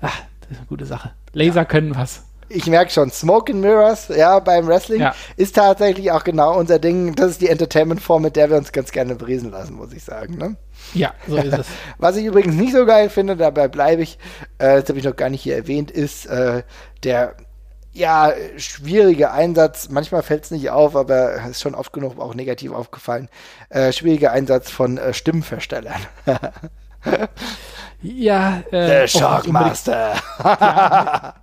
Speaker 3: ach, das ist eine gute Sache. Laser ja. können was.
Speaker 2: Ich merke schon, Smoke and Mirrors, ja, beim Wrestling ja. ist tatsächlich auch genau unser Ding. Das ist die Entertainment-Form, mit der wir uns ganz gerne briesen lassen, muss ich sagen. Ne?
Speaker 3: Ja, so ist es.
Speaker 2: Was ich übrigens nicht so geil finde, dabei bleibe ich, äh, das habe ich noch gar nicht hier erwähnt, ist äh, der ja, schwieriger Einsatz. Manchmal fällt es nicht auf, aber ist schon oft genug auch negativ aufgefallen. Äh, schwieriger Einsatz von äh, Stimmenverstellern.
Speaker 3: ja,
Speaker 2: äh, The Shockmaster. Ja,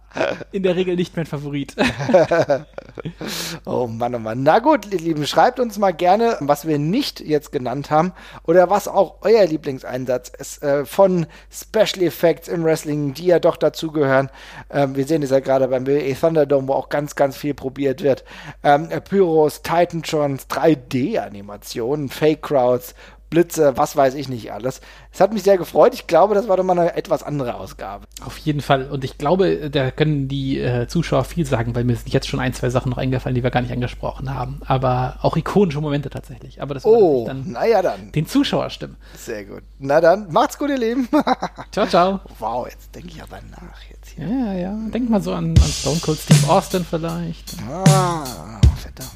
Speaker 3: in der Regel nicht mein Favorit.
Speaker 2: oh Mann, oh Mann. Na gut, ihr Lieben, schreibt uns mal gerne, was wir nicht jetzt genannt haben oder was auch euer Lieblingseinsatz ist äh, von Special Effects im Wrestling, die ja doch dazugehören. Ähm, wir sehen es ja gerade beim WWE Thunderdome, wo auch ganz, ganz viel probiert wird. Ähm, Pyros, Titantrons, 3D-Animationen, Fake Crowds, Blitze, was weiß ich nicht alles. Es hat mich sehr gefreut. Ich glaube, das war doch mal eine etwas andere Ausgabe.
Speaker 3: Auf jeden Fall. Und ich glaube, da können die äh, Zuschauer viel sagen, weil mir sind jetzt schon ein, zwei Sachen noch eingefallen, die wir gar nicht angesprochen haben. Aber auch ikonische Momente tatsächlich. Aber das
Speaker 2: oh, dann, naja dann.
Speaker 3: den Zuschauer stimmen.
Speaker 2: Sehr gut. Na dann, macht's gut, ihr Lieben.
Speaker 3: ciao, ciao.
Speaker 2: Wow, jetzt denke ich aber nach jetzt
Speaker 3: hier. Ja, ja. Denk mal so an, an Stone Cold Steve Austin vielleicht.
Speaker 2: Ah, verdammt.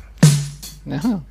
Speaker 3: Ja.